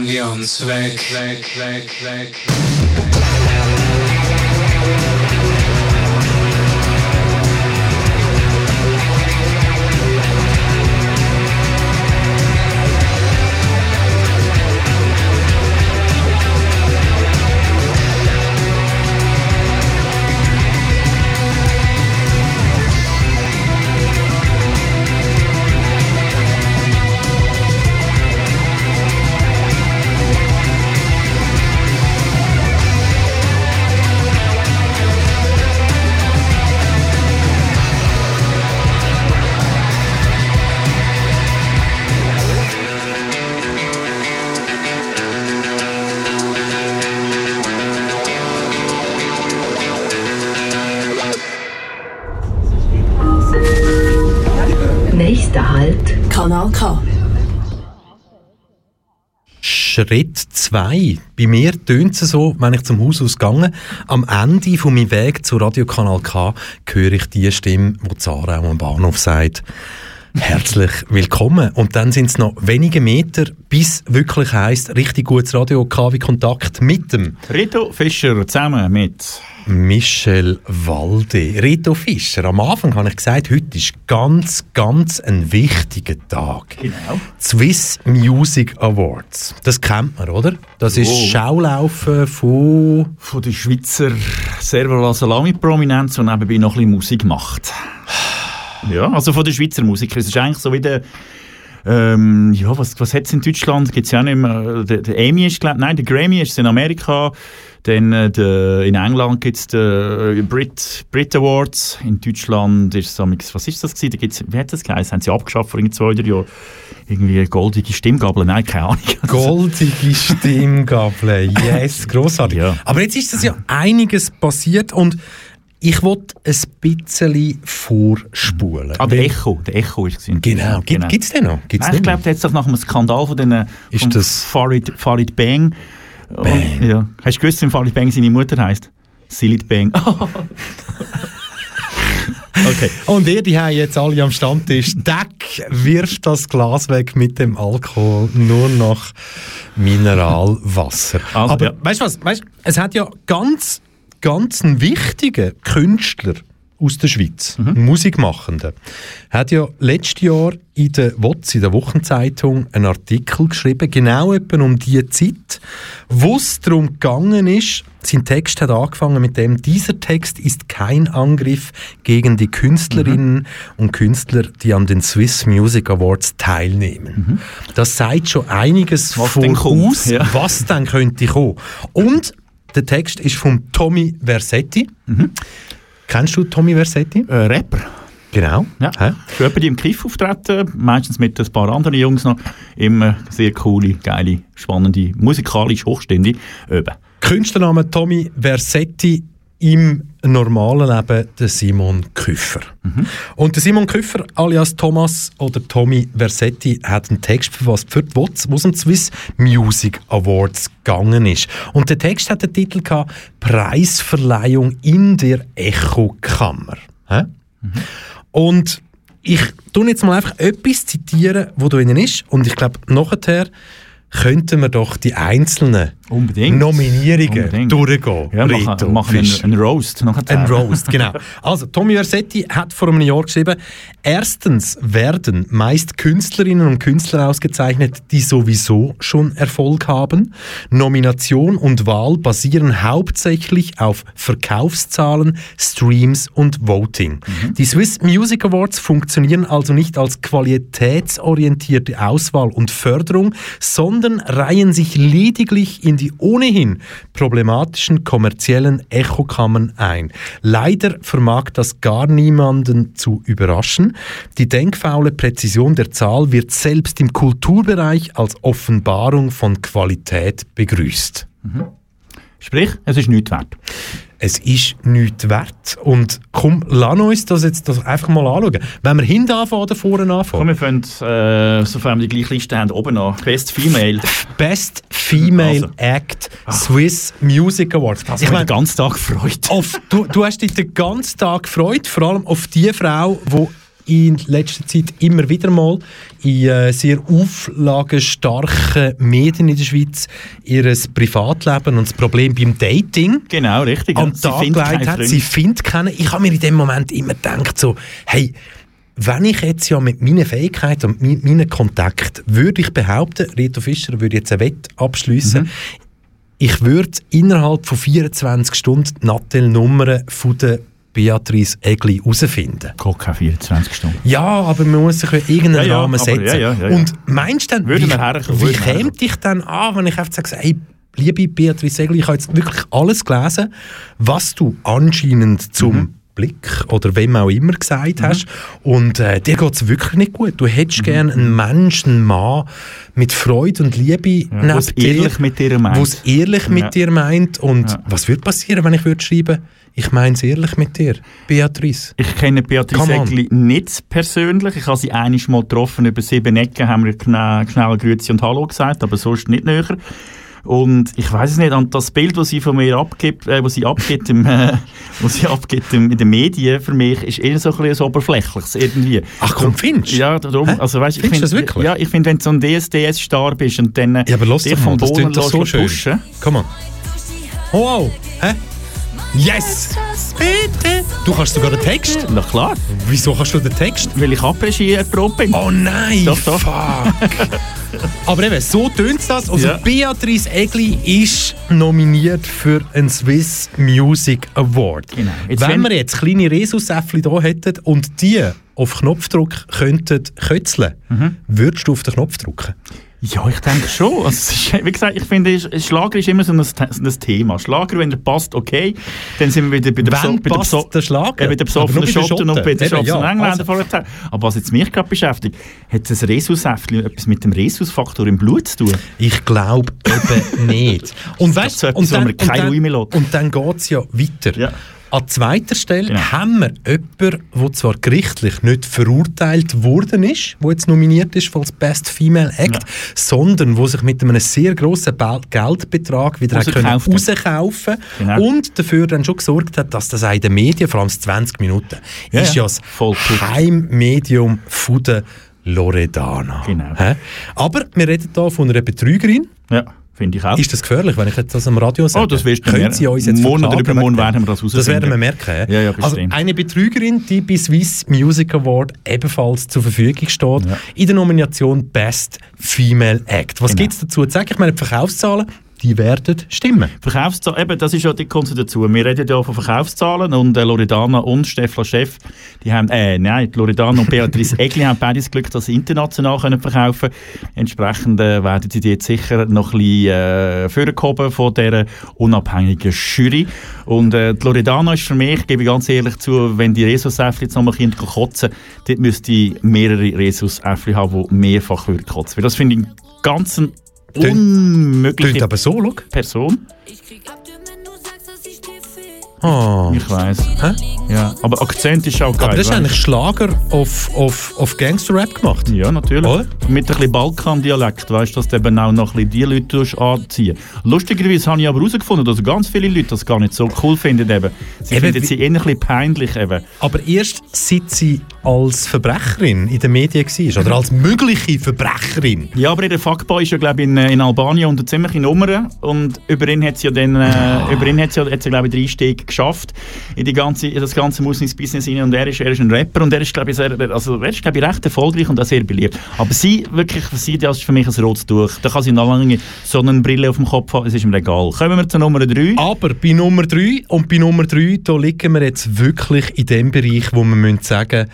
Wir uns weg, weg, weg, weg. Schritt 2. Bei mir tönt es so, wenn ich zum Haus ausgehe. Am Ende von meinem Weg zu Radiokanal K höre ich die Stimme, die Zara am Bahnhof sagt. Herzlich willkommen. Und dann sind es noch wenige Meter, bis wirklich heisst, richtig gutes Radio KW Kontakt mit dem Rito Fischer zusammen mit Michel Walde. Rito Fischer, am Anfang habe ich gesagt, heute ist ganz, ganz ein wichtiger Tag. Genau. Swiss Music Awards. Das kennt man, oder? Das ist Oh. Schaulaufen von... von der Schweizer Servola Salami Prominenz, die nebenbei noch ein bisschen Musik macht. Ja, also von den Schweizer Musikern. Es ist eigentlich so wie der ähm, ja, was, was hat es in Deutschland? Gibt es ja auch nicht mehr. Der, der Emmy ist, glaube nein, der Grammy ist in Amerika. Dann äh, der, in England gibt es den äh, Brit, Brit Awards. In Deutschland ist es, was ist das gewesen? Da gibt's, wie hat das geheißen? Haben sie abgeschafft vor zwei, drei Jahren? Irgendwie goldige Stimmgabel? Nein, keine Ahnung. Goldige Stimmgabel. Yes, grossartig. Ja. Aber jetzt ist das ja einiges passiert und ich wollte ein bisschen vorspulen. Ah, der Echo. Der Echo ist es. Genau. Gibt es den noch? Gibt's Nein, ich glaube, der hat sich nach einem Skandal von den Farid, Farid Bang. Bang. Ja. Hast du gewusst, wie Farid Bang seine Mutter heisst? Silit Bang. okay. Und ihr, die haben jetzt alle am Stammtisch, Deck wirft das Glas weg mit dem Alkohol, nur noch Mineralwasser. Also, Aber ja. weißt du was? Weißt, es hat ja ganz, ganz einen wichtigen Künstler aus der Schweiz, Mhm. Musikmachenden, hat ja letztes Jahr in der WOTS, in der Wochenzeitung, einen Artikel geschrieben, genau etwa um die Zeit, wo es darum gegangen ist, sein Text hat angefangen mit dem, dieser Text ist kein Angriff gegen die Künstlerinnen und Künstler, die an den Swiss Music Awards teilnehmen. Das sagt schon einiges Mhm. Was denn voraus, ja. was dann könnte kommen. Und der Text ist von Tommy Versetti. Mhm. Kennst du Tommy Versetti? Äh, Rapper. Genau. Ja. Hä? Für jemanden, die im Kiff auftreten, meistens mit ein paar anderen Jungs noch, immer sehr coole, geile, spannende, musikalisch hochstehende Öben. Künstlername Tommy Versetti im normalen Leben der Simon Küffer. Und der Simon Küffer alias Thomas oder Tommy Versetti hat einen Text verfasst für die WOTS, wo es um Swiss Music Awards gegangen ist. Und der Text hat den Titel gehabt, Preisverleihung in der Echokammer. Hä? Und ich tue jetzt mal einfach etwas zitieren, wo drinnen ist. Und ich glaube, nachher könnten wir doch die einzelnen Unbedingt. Nominierungen Unbedingt. durchgehen. Ja, Rito machen, machen einen, Roast. Ein Roast, genau. Also, Tommy Versetti hat vor einem Jahr geschrieben, erstens werden meist Künstlerinnen und Künstler ausgezeichnet, die sowieso schon Erfolg haben. Nomination und Wahl basieren hauptsächlich auf Verkaufszahlen, Streams und Voting. Die Swiss Music Awards funktionieren also nicht als qualitätsorientierte Auswahl und Förderung, sondern reihen sich lediglich in die ohnehin problematischen kommerziellen Echokammern ein. Leider vermag das gar niemanden zu überraschen. Die denkfaule Präzision der Zahl wird selbst im Kulturbereich als Offenbarung von Qualität begrüßt. Sprich, es ist nichts wert. Es ist nichts wert. Und komm, lass uns das jetzt das einfach mal anschauen. Wenn wir hinten anfangen oder vorne Komm, anfangen? wir fangen, äh, sofern wir die gleiche Liste haben, oben an. Best Female. Best Female Also. Act Swiss Music Awards. Das ich den ganzen Tag gefreut. auf, du, du hast dich den ganzen Tag gefreut, vor allem auf die Frau, die in letzter Zeit immer wieder mal in äh, sehr auflagenstarken Medien in der Schweiz ihr Privatleben und das Problem beim Dating Genau, richtig. am Tag gelegt hat. Sie findet keinen. Ich habe mir in dem Moment immer gedacht, so, hey, wenn ich jetzt ja mit meinen Fähigkeiten und mi- meinen Kontakten, würde ich behaupten, Reto Fischer würde jetzt eine Wette abschließen, Mhm. ich würde innerhalb von 24 Stunden die Nattel-Nummern von der Beatrice Egli herausfinden. Geht keine 24 Stunden. Ja, aber man muss sich irgendeinen Ja, ja, Rahmen aber setzen. ja, ja. Und meinst du dann, Würden wie, herkommen, wie käme dich dann an, wenn ich einfach sage, hey, liebe Beatrice Egli, ich habe jetzt wirklich alles gelesen, was du anscheinend zum Mhm. Blick oder wem auch immer gesagt hast. Und äh, dir geht es wirklich nicht gut. Du hättest Mhm. gerne einen Menschen, einen Mann mit Freude und Liebe Ja, wo's dir, ehrlich mit dir meint. wo's ehrlich mit Ja. dir meint. Und Ja. was würde passieren, wenn ich würde schreiben, ich meine es ehrlich mit dir, Beatrice? Ich kenne Beatrice. Egli nicht persönlich. Ich habe sie einiges mal getroffen, über sieben Ecken haben wir schnell, schnell Grüezi und Hallo gesagt, aber sonst nicht näher. Und ich weiß es nicht, und das Bild, das sie von mir abgibt, äh, was sie abgibt, im, äh, was sie abgibt im, in den Medien, für mich, ist eher so ein bisschen oberflächliches irgendwie. Ach komm, findest du? Ja, darum, Hä? also weißt, ich Findest du find- das wirklich? Ja, ich finde, wenn du so ein DSDS-Star bist und dann Ja, aber dich mal, vom das Boden doch so pushen. Komm on. Oh, wow. Hä? Yes! Bitte! Du kannst sogar den Text. Na klar, Wieso kannst du den Text? weil ich abregiert prob bin. Oh nein! Doch, doch. Fuck! Aber eben, so tönt das. Also Ja. Beatrice Egli ist nominiert für einen Swiss Music Award. Genau. Jetzt Wenn, wir jetzt kleine Resusäffli da hätten und die auf Knopfdruck könnten kötzeln, Mhm. würdest du auf den Knopf drücken? Ja, ich denke schon. Also, es ist, wie gesagt, ich finde, Schlager ist immer so ein, ein Thema. Schlager, wenn er passt, okay. Dann sind wir wieder bei der, Wann bei der, Beso- der Schlager? äh, bei der besoffenen Schotten und bei den Schotten ja, und Engländer also-. Aber was jetzt mich gerade beschäftigt, hat das Rhesussäftchen etwas mit dem Rhesusfaktor im Blut zu tun? Ich glaube eben nicht. Und weißt so du, etwas, und wo dann, und dann, und dann geht es ja weiter. Ja. An zweiter Stelle Genau. haben wir jemanden, der zwar gerichtlich nicht verurteilt worden ist, der jetzt nominiert ist als Best Female Act, sondern wo sich mit einem sehr grossen Be- Geldbetrag wieder hat. rauskaufen Genau. und dafür dann schon gesorgt hat, dass das auch in den Medien, vor allem das 20 Minuten, Ja, ist ja. ja das. Heimmedium von der Loredana. Genau. Aber wir reden hier von einer Betrügerin, Ja, finde ich auch. ist das gefährlich, wenn ich jetzt das am Radio sage? Oh, das wirst Können. Sie uns jetzt übermorgen wegen dem? werden wir das Das herausfinden. werden wir merken. Ja, ja, also eine Betrügerin, die bei Swiss Music Award ebenfalls zur Verfügung steht, Ja. in der Nomination Best Female Act. Was Genau. gibt es dazu zu sagen? Ich meine, die Verkaufszahlen, die werden stimmen. Verkaufszahlen, eben, das ist ja die kommt dazu. Wir reden ja von Verkaufszahlen und äh, Loredana und Stefan Chef, die haben, äh, nein, die Loredana und Beatrice Egli haben beide das Glück, dass sie international können verkaufen Entsprechend äh, werden sie jetzt sicher noch ein bisschen äh, vorgehoben von dieser unabhängigen Jury. Und äh, die Loredana ist für mich, gebe ich ganz ehrlich zu, wenn die Rhesusäffli jetzt noch mal Kinder kotzen, dort müsste ich mehrere Rhesusäffli haben, die mehrfach würden kotzen. Weil das finde ich einen ganz Tönt- unmögliche Klingt aber so, schau. Person. Ah. Ich weiß. Hä? Ja, aber Akzent ist auch geil. Aber das ist weißt? eigentlich Schlager auf, auf, auf Gangster-Rap gemacht. Ja, natürlich. Oder? Mit ein bisschen Balkan-Dialekt, weißt du, dass du eben auch noch ein bisschen die Leute anziehen Lustigerweise habe ich aber herausgefunden, dass ganz viele Leute das gar nicht so cool finden. Eben. Sie Eben, finden sie eher ein bisschen peinlich. Eben. Aber erst seit sie als Verbrecherin in den Medien war, oder als mögliche Verbrecherin. Ja, aber der Fuckboy ist ja, glaube ich, in, äh, in Albanien unter ziemliche Nummern und über ihn hat sie ja dann, äh, über ihn hat sie, hat sie, glaube ich, drei Stege geschafft in, die ganze, in das ganze Musikbusiness rein und er ist, er ist ein Rapper und er ist, glaube ich, sehr, also er ist, glaube ich, recht erfolgreich und auch sehr beliebt. Aber sie, wirklich, sie, das ist für mich ein rotes Tuch. Da kann sie noch lange Sonnenbrille auf dem Kopf haben, es ist mir egal. Kommen wir zur Nummer drei. Aber bei Nummer 3 und bei Nummer 3, da liegen wir jetzt wirklich in dem Bereich, wo wir müssen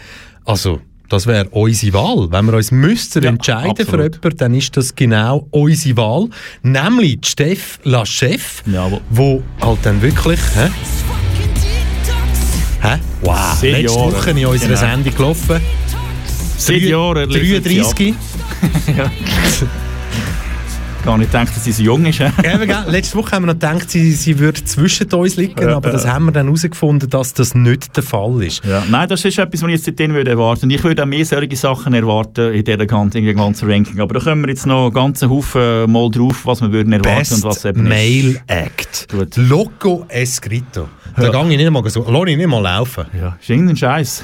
also das wäre unsere Wahl. Wenn wir uns müssten Ja, entscheiden für absolut. jemanden, dann ist das genau unsere Wahl. Nämlich Steff La Chef, Jawohl. wo halt dann wirklich... Hä? Hä? Wow, Zehn letzte Jahre. Woche in unserer Genau. Sendung gelaufen. Seit Jahren liefert sie 33. Gar nicht gedacht, dass sie so jung ist. Eben, gell? Letzte Woche haben wir noch gedacht, sie, sie würde zwischen uns liegen, Ja, aber das ja. haben wir dann herausgefunden, dass das nicht der Fall ist. Ja. Nein, das ist etwas, was ich jetzt seitdem würde erwarten. Und ich würde auch mehr solche Sachen erwarten in dieser ganzen, ganzen Ranking. Aber da kommen wir jetzt noch einen ganzen Haufen mal drauf, was wir würden erwarten Best und was eben ist. Act. Gut. Loco Escrito. Da Ja. gehe ich nicht mal so, lass ich nicht mal laufen. Ja, ist irgendein Scheiß.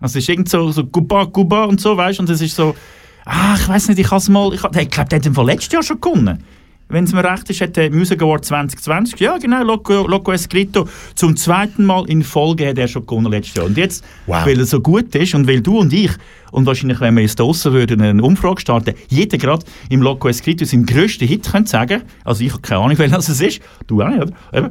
Also es ist irgend so, so Guba, Guba und so, weißt du, und es ist so, ah, ich weiß nicht, ich habe es mal, ich, ich glaube, der hat im letztes Jahr schon gewonnen. Wenn es mir recht ist, hat der Music Award 2020, ja genau, Loco, Loco Escrito, zum zweiten Mal in Folge hat er schon gewonnen letztes Jahr. Und jetzt, Wow. weil er so gut ist und weil du und ich, und wahrscheinlich, wenn wir jetzt draussen würden, eine Umfrage starten, jeder gerade im Loco Escrito seinen grössten Hit könnte sagen, also ich habe keine Ahnung, welcher es ist, du auch nicht, oder?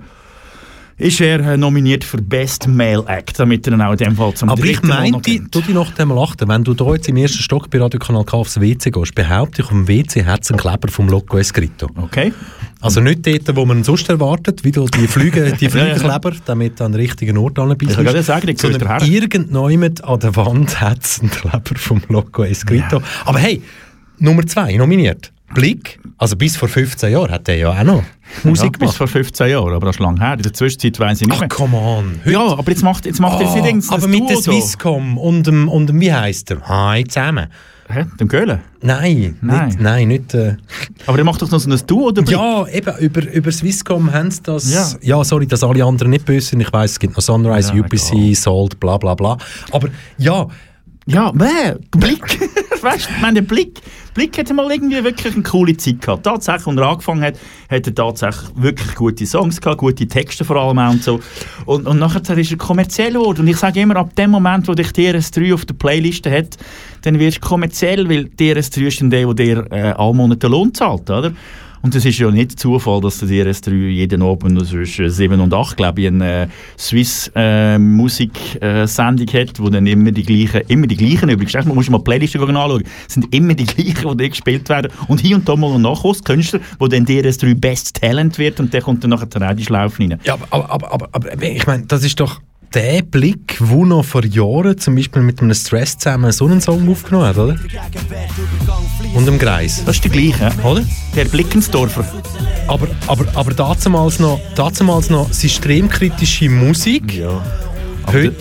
Ist er äh, nominiert für Best Male Act, damit er dann auch in dem Fall zum Aber ich dritten meinte, du dich nach dem achten, wenn du da jetzt im ersten Stock bei Radio Kanal K aufs WC gehst, behaupte ich, dem WC hat es einen Kleber vom Loco Escrito. Okay. Also nicht dort, wo man sonst erwartet, wie du die Flüge, die Ja, ja. Flügelkleber, damit du an den richtigen Ort anbist. Ich kann sagen, gehört Sondern irgendjemand an der Wand hat einen Kleber vom Loco Escrito. Aber hey, Nummer zwei nominiert. Blick, also bis vor 15 Jahren hat er ja auch noch Musik ja, bis vor 15 Jahren, aber das ist lange her. In der Zwischenzeit weiss ich nicht Ach, mehr. come on. Ja, aber jetzt macht, jetzt macht er jetzt nicht irgendein aber mit der. Swisscom und dem, und dem wie heisst er? Hi zusammen. Hä? Dem Göhlen? Nein, Nein. Nicht, nein, nicht. Äh, Aber der macht doch noch so ein Duo, oder? ja, eben, über, über Swisscom haben sie das. Ja. Ja. sorry, dass alle anderen nicht böse sind. Ich weiß, es gibt noch Sunrise, Ja, UPC. Salt, bla bla bla. Aber ja, Ja, wer? Blick. weißt du, der Blick, Blick hat mal irgendwie wirklich eine coole Zeit gehabt. Tatsächlich, als er angefangen hat, hat er tatsächlich wirklich gute Songs gehabt, gute Texte vor allem auch und so. Und, und nachher ist er kommerziell geworden. Und ich sage immer, ab dem Moment, wo dich DRS3 auf der Playliste hat, dann wirst du kommerziell, weil DRS3 ist dann der, der dir äh, alle Monate Lohn zahlt, oder? Und es ist ja nicht Zufall, dass der DRS3 jeden Abend zwischen 7 und 8, glaube ich, eine äh, Swiss äh, hat, wo dann immer die gleichen, immer die gleichen übrigens, man muss mal die Playliste anschauen, es sind immer die gleichen, die dort gespielt werden. Und hier und da mal ein Nachwuchskünstler, wo dann DRS3 Best Talent wird und der kommt dann nachher auch die Schlaufe rein. ja aber, aber, aber, aber ich meine, das ist doch der Blick, wo noch vor Jahren zum Beispiel mit einem Stress zusammen so einen Song aufgenommen hat, oder? Und im Kreis. Das ist der gleiche, Oder? der Blickensdorfer. Aber, aber, aber damals noch, damals noch systemkritische Musik. Ja. Heute.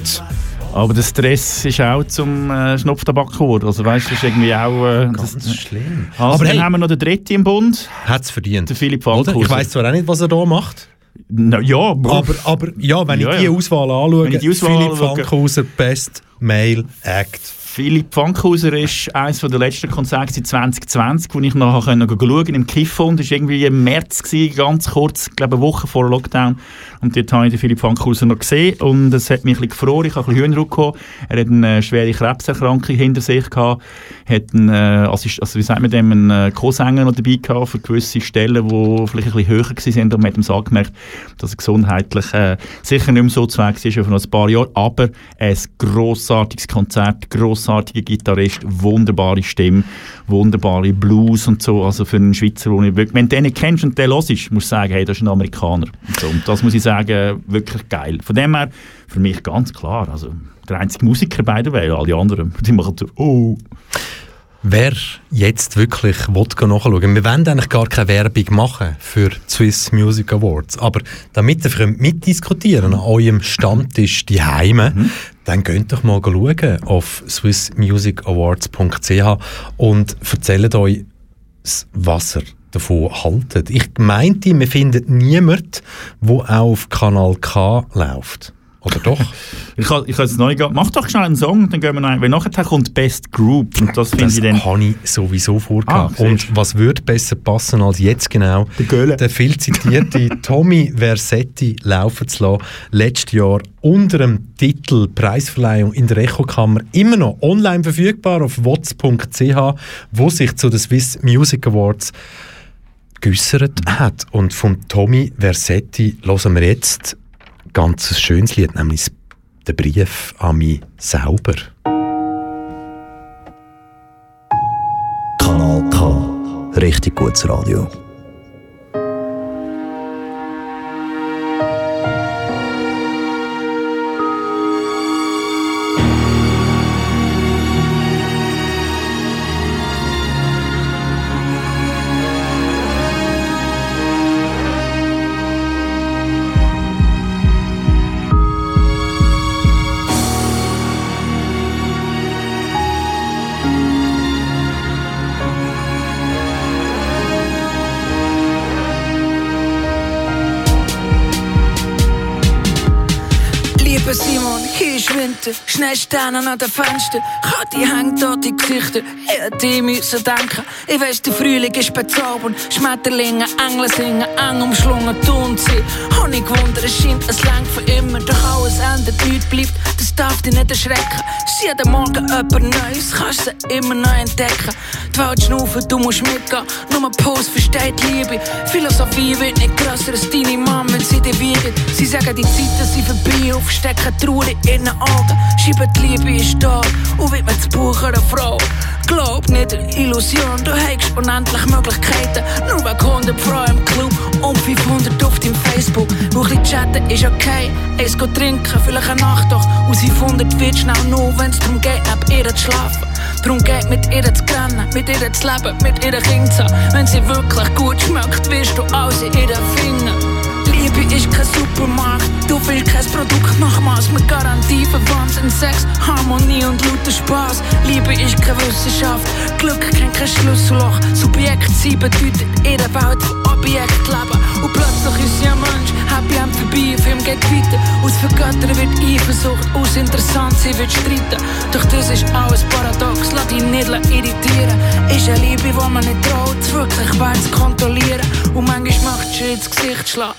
Aber der Stress ist auch zum äh, Schnupftabak geworden. Also weißt du, das ist irgendwie auch... Äh, das, Ganz schlimm. also, aber dann hey, haben wir noch den dritten im Bund, hat es verdient. der Philipp? Fankhauser. Ich weiß zwar auch nicht, was er da macht. Na, ja, Aber, aber ja, wenn Ja, ich die ja. Auswahl anschaue, Wenn ich die Auswahl Philipp Fankhauser, Best Male Act. Philipp Fankhauser ist eines der letzten Konzerte seit 2020, wo ich nachher schauen im Kiffon. Das war irgendwie im März, ganz kurz, ich glaube eine Woche vor Lockdown. Und dort habe ich den Philipp Fankhauser noch gesehen und es hat mich ein bisschen gefroren. Ich habe ein bisschen Hühnerdruck gehabt. Er hat eine schwere Krebserkrankung hinter sich gehabt. Hat einen, äh, Assist also wie sagt man dem, einen äh, Co-Sänger noch dabei gehabt für gewisse Stellen, die vielleicht ein bisschen höher waren. Und man hat ihm so angemerkt, dass er gesundheitlich äh, sicher nicht mehr so zu Weg ist wie vor noch ein paar Jahren. Aber ein grossartiges Konzert, grossartiger Gitarrist, wunderbare Stimme, wunderbare Blues und so. Also für einen Schweizer, wo ich wirklich, wenn du den kennst und den hörst, musst du sagen, hey, das ist ein Amerikaner. Und, so. und das muss ich sagen, wirklich geil. Von dem her, für mich ganz klar, also der einzige Musiker bei der Welt, alle anderen, die machen so, oh. Wer jetzt wirklich gehen nachschauen wir wollen eigentlich gar keine Werbung machen für die Swiss Music Awards, aber damit ihr mitdiskutieren an eurem Stammtisch die Heime, dann könnt doch mal schauen auf swissmusicawards.ch und erzählt euch, was ihr davon haltet. Ich meinte, wir finden niemanden, der auch auf Kanal K läuft. Oder doch? Ich habe ich jetzt neu gehabt. Mach doch schnell einen Song, dann gehen wir rein. Weil nachher kommt Best Group und das finde ich dann... habe ich sowieso vorgehabt. Ah, und was würde besser passen als jetzt genau? Der Göhle. Der viel zitierte Tommy Versetti laufen zu lassen. Letztes Jahr unter dem Titel Preisverleihung in der Echokammer immer noch online verfügbar auf wots.ch, wo sich zu den Swiss Music Awards geäussert hat. Und von Tommy Versetti hören wir jetzt ganz schönes Lied, nämlich der Brief an mich selber. Kanal K. Richtig gutes Radio. Ist Winter. Schneesterne an den Fenstern. Kathi hängt an die Gesichter. Ich hätte die müssen denken. Ich weiss, der Frühling ist bezaubernd. Schmetterlinge, Engel singen, eng umschlungen, tun sie. Hab ich gewundert, es scheint, es längt für immer. Doch alles endet, nichts bleibt. Darf dich nicht erschrecken. Ist jeden Morgen jemand Neues, kannst sie immer neu entdecken. Die Welt schnaufen, du musst mitgehen. Nur Pause versteht Liebe. Philosophie wird nicht grösser als deine Mama, wenn sie dich wiegt. Sie sagen, die Zeiten sind vorbei, aufstecken Trauer in ihren Augen. Schreiben, die Liebe ist da und wird mir das Buch einer Frau. Glaub nicht an Illusion, du hast unendlich Möglichkeiten. Nur wegen 100 Frauen im Club und 500 auf deinem Facebook. Wo ein chatten ist okay, eins go trinken, vielleicht eine Nacht doch. Aus 500 wird schnell nur, wenn es darum geht, neben ihr zu schlafen. Darum geht mit ihr zu rennen, mit ihr zu leben, mit ihr Kind zu haben. Wenn sie wirklich gut schmeckt, wirst du alles in ihr finden. Liebe ist kein Supermarkt, du willst kein Produkt nach Maß mit Garantie für Wahnsinn, Sex, Harmonie und lauter Spaß. Liebe ist keine Wissenschaft, Glück kennt kein Schlüsselloch. Subjekt sie bedeutet ihre Welt von Objekt leben. Und plötzlich ist ein Mensch, Happy End vorbei, Film geht weiter. Aus Vergöttern wird Eifersucht, aus interessant sie wird streiten. Doch das ist alles paradox, lass dich nicht irritieren. Ist eine Liebe, die man nicht traut, wirklich wert zu kontrollieren. Und manchmal macht sie ins Gesicht schlagen.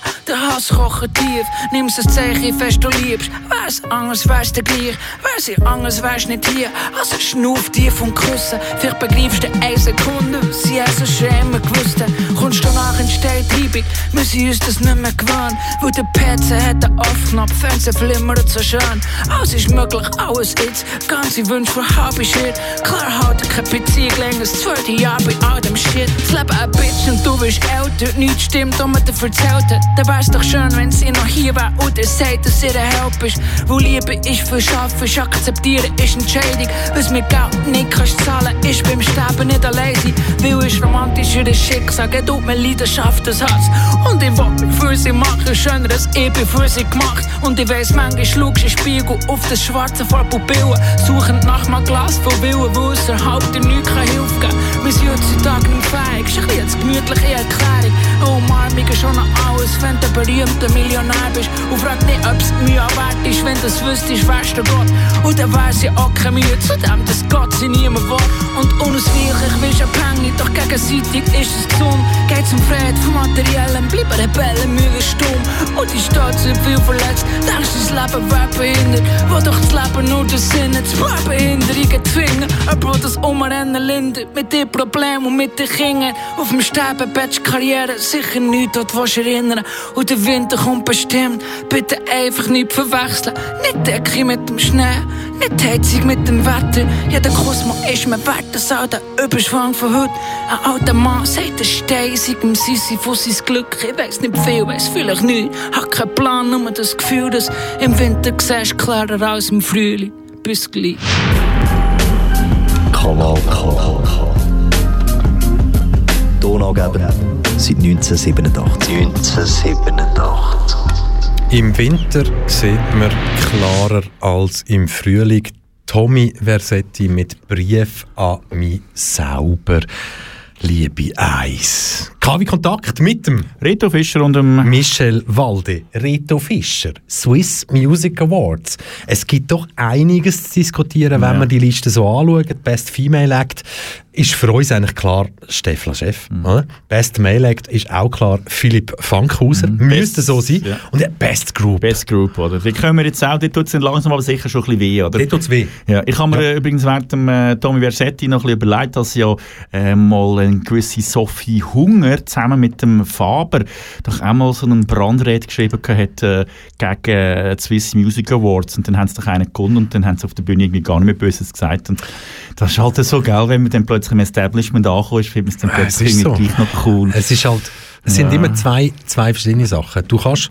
Der Hass kocht tief, nimm's ein Zeichen fest, du liebst. Wär's anders, wär's dir gleich. Wär's sie anders, wär's nicht hier. Also schnuff tief und küssen. Vielleicht begreifst du eine Sekunde, sie hat so schon immer gewusst. Kommst du nach entsteht Reibung, wir sind uns das nicht mehr gewöhnt. Weil der PC hat einen Off-Knopf, Fernsehen flimmert so schön. Alles ist möglich, alles jetzt. Ganze Wünsche für Hobby Shit. Klar halt keine Beziehung länger, das zweite Jahr bei all dem Shit. Das Leben ein Bitch und du bist älter, nichts stimmt, man dir erzählt hat. Doch schön, wenn sie noch hier wär und er sagt, dass ihr ein Help ist. Wo Liebe ist für Schaffen, akzeptieren, ist Entscheidung. Was mir Geld nicht kannst zahlen, ist beim Sterben nicht allein sein. Will ist romantischer als Schicksal, um meine Leidenschaft, das Herz. Und ich will für sie machen, schöner als ich bin für sie gemacht. Und ich weiss, manchmal schaust du Spiegel auf das Schwarze vor Pupillen. Suchend nach einem Glas von Willen, wo außerhalb dir nichts kann Hilfe geben. Wir sind heutzutage nicht fähig, ist ein bisschen gemütliche Erklärung. Umarmungen schon an alles, wenn du ein berühmter Millionär bist. Und frag nicht, ob es Mühe wert ist, wenn du es wüsstest, wärst du Gott. Und dann wär's ja auch keine Mühe, zudem, dass Gott sie niemand will. Und unausweichlich wirst du abhängig, doch gegenseitig ist es gesund. Geht's um Frieden von Materiellen, bleiben Rebellen, müde stumm. Und die Stadt sind viel verletzt, denkst du, das Leben wäre behindert. Wo doch das Leben nur der Sinn hat, zwei Behinderungen zwingen. Obwohl das Umrennen lindert, mit den Problemen und mit den Kindern. Auf dem Sterbebett Karriere sicher nichts, willst du erinnern. Und der Winter kommt bestimmt, bitte einfach nicht verwechseln. Nicht Decke mit dem Schnee, nicht Heizung mit dem Wetter. Jeder Kosmos ist mir wert, das auch der Überschwang von heute. Ein alter Mann sagt, der Stein sei im Sisyphus sein Glück. Ich weiss nicht viel, weiss vielleicht nicht. Hab keinen Plan, nur das Gefühl, dass im Winter siehst klarer als im Frühling. Bis gleich. Kanal K. Donaugeber seit 1987. 1987. Im Winter sieht man klarer als im Frühling. Tommy Versetti mit Brief an mich sauber. Liebe Eis. KW Kontakt mit dem Reto Fischer und dem Michel Walde, Reto Fischer, Swiss Music Awards. Es gibt doch einiges zu diskutieren, wenn Ja. man die Liste so anschaut. Best Female Act ist für uns eigentlich klar Stefla Chef. Mhm. Best Male Act ist auch klar Philipp Fankhauser. Müsste Best- so sein. ja. Und ja, Best Group. Best Group, oder? Wie können wir jetzt auch, dort tut es langsam aber sicher schon ein bisschen weh, oder? Dort tut's weh. Ja, ich habe mir äh, übrigens während dem äh, Tommy Versetti noch ein bisschen überlegt, dass ja äh, mal eine gewisse Sophie Hunger zusammen mit dem Faber doch einmal so einen Brandrede geschrieben hat äh, gegen äh, die Swiss Music Awards und dann haben sie doch einen gewonnen und dann haben sie auf der Bühne irgendwie gar nicht mehr Böses gesagt und das ist halt so geil, wenn man dann plötzlich im Establishment ankommt, ist, findet man es dann es plötzlich irgendwie so. gleich noch cool. Es ist halt, es sind Ja. immer zwei, zwei verschiedene Sachen. Du kannst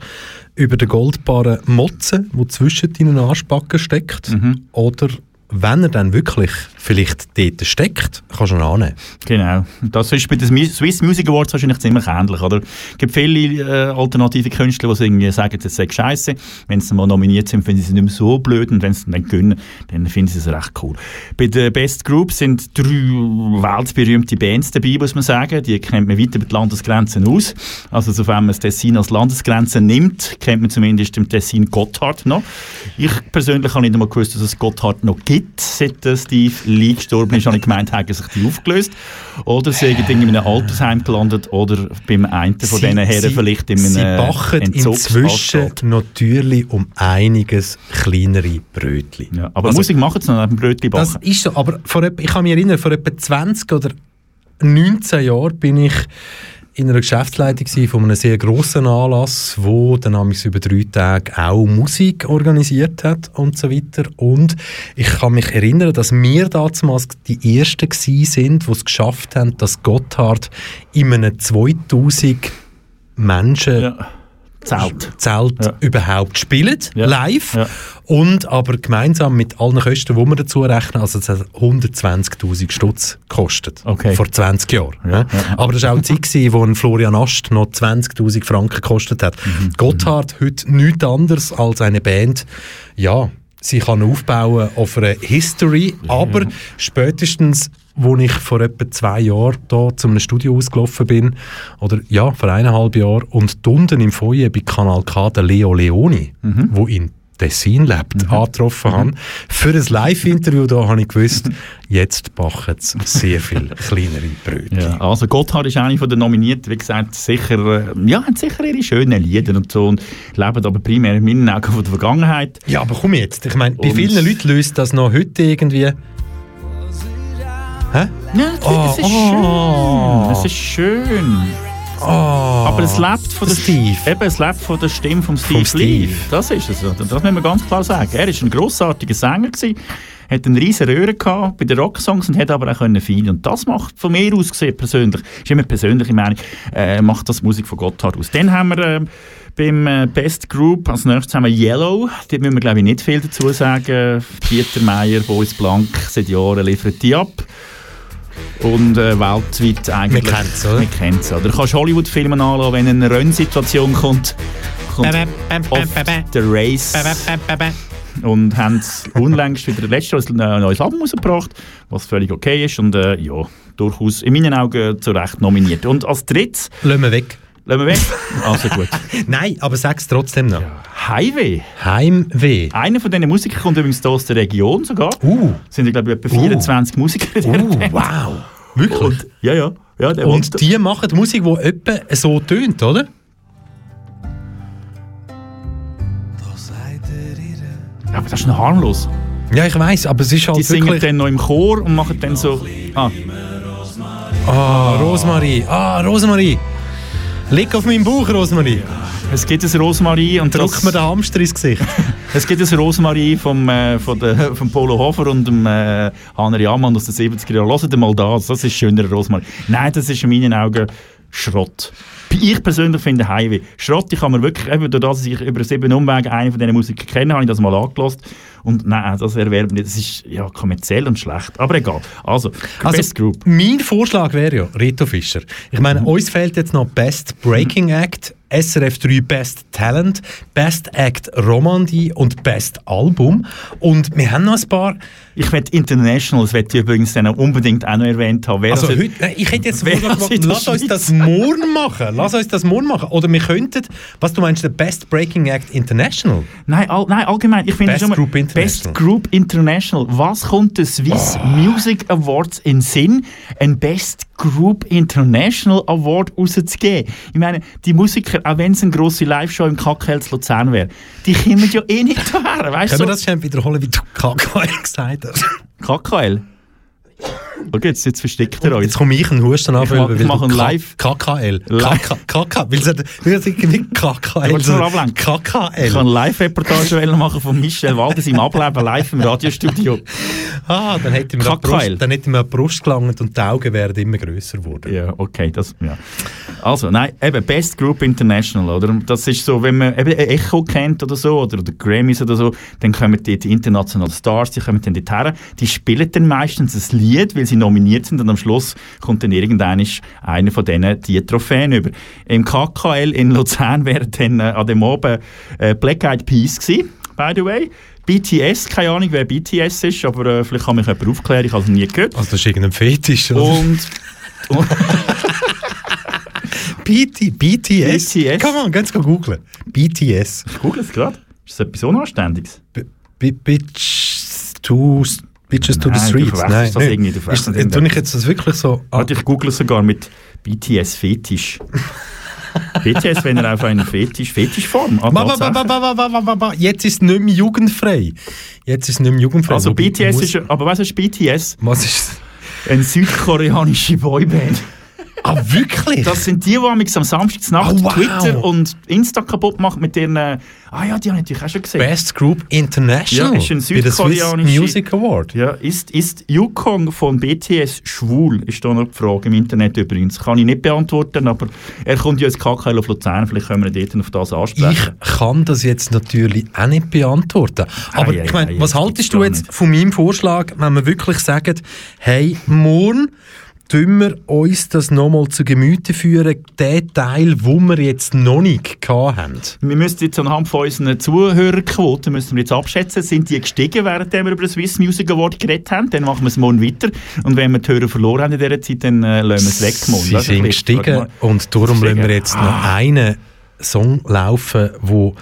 über den goldbaren motzen, der zwischen deinen Arschbacken steckt, Mhm. oder wenn er dann wirklich vielleicht dort steckt, kannst du ihn annehmen. Genau. Das ist bei den Swiss Music Awards wahrscheinlich ziemlich ähnlich, oder? Es gibt viele äh, alternative Künstler, die irgendwie sagen, das sei scheiße. Wenn sie mal nominiert sind, finden sie es nicht mehr so blöd und wenn sie dann gewinnen, dann finden sie es recht cool. Bei der Best Group sind drei weltberühmte Bands dabei, muss man sagen. Die kennt man weit über die Landesgrenzen aus. Also sofern man das Tessin als Landesgrenze nimmt, kennt man zumindest im Tessin Gotthard noch. Ich persönlich habe nicht einmal gewusst, dass es Gotthard noch gibt. Seit äh, Steve Lee gestorben ist, habe ich gemeint, haben sich die aufgelöst. Oder sie sind in einem Altersheim gelandet oder beim einen von diesen Herren vielleicht in sie einem backen Entzugsanstalt. inzwischen natürlich um einiges kleinere Brötchen. Ja, aber Also- Musik machen sie noch, dem Brötchen backen. Das ist so, aber vor, ich kann mich erinnern, vor etwa 20 oder 19 Jahren bin ich in einer Geschäftsleitung von einem sehr grossen Anlass, wo dann über drei Tage auch Musik organisiert hat und so weiter. Und ich kann mich erinnern, dass wir damals die Ersten sind, die es geschafft haben, dass Gotthard in einem 2000 Menschen ja. Zelt. Zelt Ja. überhaupt spielen, Ja. live. Ja. Und aber gemeinsam mit allen Kosten, die wir dazu rechnen, also es hat 120'000 Stutz gekostet. Okay. Vor 20 Jahren. Ja, Ja, ja. Aber das war auch die Zeit, gewesen, wo ein Florian Ast noch 20'000 Franken gekostet hat. Mhm. Gotthard heute nichts anderes als eine Band, ja, sie kann aufbauen auf einer History, aber spätestens wo ich vor etwa zwei Jahren da zu einem Studio ausgelaufen bin, oder ja, vor eineinhalb Jahren, und unten im Foyer bei Kanal K der Leo Leoni, Mhm. wo in Tessin lebt, angetroffen habe. Für ein Live-Interview da habe ich gewusst, jetzt backen sie sehr viel kleinere Brötchen. Ja, also Gotthard ist eine von den Nominierten, wie gesagt, sicher, äh, ja, haben sicher ihre schönen Lieder und so und leben aber primär in meinen Augen von der Vergangenheit. Ja, aber komm jetzt. Ich meine, bei vielen Leuten löst das noch heute irgendwie. Hä? Ja, Oh, es ist oh. schön. Es ist schön. Oh, Aber es lebt von der Steve. Eben, es lebt von der Stimme von Steve, Steve. Lee. Das ist es. Das müssen wir ganz klar sagen. Er ist ein grossartiger Sänger gewesen, hat eine riesen Röhre gehabt bei den Rocksongs und hat aber auch können feiern. Und das macht von mir aus gesehen persönlich, ist immer persönliche Meinung, äh, macht das Musik von Gotthard aus. Dann haben wir äh, beim Best Group als nächstes haben wir Yellow. Dort müssen wir glaube ich nicht viel dazu sagen. Dieter Meier, Boris Blank, seit Jahren liefert die ab. Und äh, weltweit eigentlich. Wir kennen's, oder? Wir kennen's, oder? Du kannst Hollywood-Filme anschauen, wenn eine Rennsituation kommt, kommt oft der Race und haben unlängst wieder letztes Jahr ein neues Album rausgebracht, was völlig okay ist und äh, ja, durchaus in meinen Augen zu Recht nominiert. Und als drittes, Lassen wir weg. Lassen wir weg, also gut, Nein, aber sag's trotzdem noch. Highway. Heimweh. Einer von diesen Musikern kommt übrigens aus der Region sogar. Uh, sind ja, glaube ich, etwa 24 Musiker in dieser uh, wow. Wirklich? Und, ja, ja. ja Und die machen Musik, die etwa so tönt, oder? Ja, aber das ist noch harmlos. Ja, ich weiß, aber es ist halt Die singen wirklich... dann noch im Chor und machen dann so. Ah, Ah, Rosmarie. Ah, Rosmarie. Leg auf meinen Bauch, Rosmarie. es gibt ein Rosmarie und Druck das, mir den Hamster ins Gesicht. es gibt ein Rosmarie vom, äh, von der, vom Polo Hofer und dem äh, Hanner Jamann aus den 70er Jahren. Hört mal das, das ist schöner Rosmarie. Nein, das ist in meinen Augen Schrott. Ich persönlich finde Highway Schrott. Ich kann mir wirklich, eben durch das ich über sieben Umwege eine von diesen Musikern kenne, habe ich das mal angelost. Und nein, das erwerben nicht. Das ist ja kommerziell und schlecht. Aber egal. Also, Also, Best Group. mein Vorschlag wäre ja Rito Fischer. Ich meine, Mhm. uns fehlt jetzt noch Best Breaking Act, SRF 3 Best Talent, Best Act Romandie und Best Album. Und wir haben noch ein paar. Ich werde International, das werde ich übrigens dann auch unbedingt auch noch erwähnt haben. Wer Also heute, ich hätte jetzt der lass uns das morgen machen. Lass uns das morgen machen. Oder wir könnten, was du meinst, der Best Breaking Act International. Nein, all, nein, allgemein. Ich finde Best schon mal- Group International. Best Group International. Was kommt der Swiss Music Awards in Sinn, ein Best Group International Award rauszugeben? Ich meine, die Musiker, auch wenn es eine grosse Live-Show im Kackhels Luzern wäre, die kommen ja eh nicht. Weißt Können du? wir das schnell wiederholen, wie du KKL gesagt hast? KKL? Okay, jetzt, jetzt versteckt er euch. Jetzt komme ich einen Husten an, Ich mach- ich mach einen Live- KKL. Live- KK, KK, weil es weil irgendwie KKL. ablenken? Ich KKL. kann eine Live-Reportage machen von Michel Waldes im Ableben live im Radiostudio. Ah, dann hätte mir KKL. Brust, dann hätte mir die Brust gelangt und die Augen wären immer grösser geworden. Ja, okay, das, ja. Also, nein, eben Best Group International, oder? Das ist so, wenn man eben ein Echo kennt oder so, oder, oder Grammys oder so, dann kommen die, die internationalen Stars, die kommen dann dorthin, die spielen dann meistens ein Lied, weil sie nominiert sind und am Schluss kommt dann irgendeiner einer von denen die Trophäen über. Im KKL in Luzern wäre dann äh, an dem Abend äh, Black Eyed Peas gewesen, by the way. BTS, keine Ahnung, wer BTS ist, aber äh, vielleicht kann mich jemand aufklären, ich habe es nie gehört. Also das ist irgendein Fetisch, oder? Und, und BT, BTS? BTS? Come on, ganz googeln. BTS. ich google es gerade. Ist das etwas Unanständiges? B Bitch to, Bitches to the Nein, du Streets. verwechselst das nicht. irgendwie, du Ist, äh, tue ich jetzt das wirklich so... Warte, ich google sogar mit BTS Fetisch. BTS, wenn er auf einen Fetisch, Fetischform. Ba. Jetzt ist es nicht mehr jugendfrei. Jetzt ist es nicht mehr jugendfrei. Also BTS ist, aber was ist BTS? Was ist Eine südkoreanische Boyband. Ah, wirklich? Das sind die, die am Samstagsnacht Oh, wow. Twitter und Insta kaputt machen mit ihren... äh, Ah ja, die habe ich natürlich auch schon gesehen. Best Group International. Ja, ist ein südkoreanische- Music Award. Ja, ist, ist Yukong von BTS schwul? Ist da noch die Frage im Internet übrigens. Kann ich nicht beantworten, aber er kommt ja ins KKL auf Luzern, vielleicht können wir dort auf das ansprechen. Ich kann das jetzt natürlich auch nicht beantworten. Aber Ei, ei, ich meine, ei, was haltest du jetzt nicht. von meinem Vorschlag, wenn wir wirklich sagen, hey, morgen tun wir uns das nochmal zu Gemüte führen, den Teil, wo wir jetzt noch nicht haben. Wir müssen jetzt anhand von unseren Zuhörerquoten müssen wir jetzt abschätzen, sind die gestiegen, während wir über den Swiss Music Award geredet haben? Dann machen wir es morgen weiter. Und wenn wir die Hörer verloren haben in dieser Zeit, dann äh, lassen wir es weg. morgen. Sie Das sind gestiegen und darum lassen wir jetzt noch Ah. einen Song laufen, der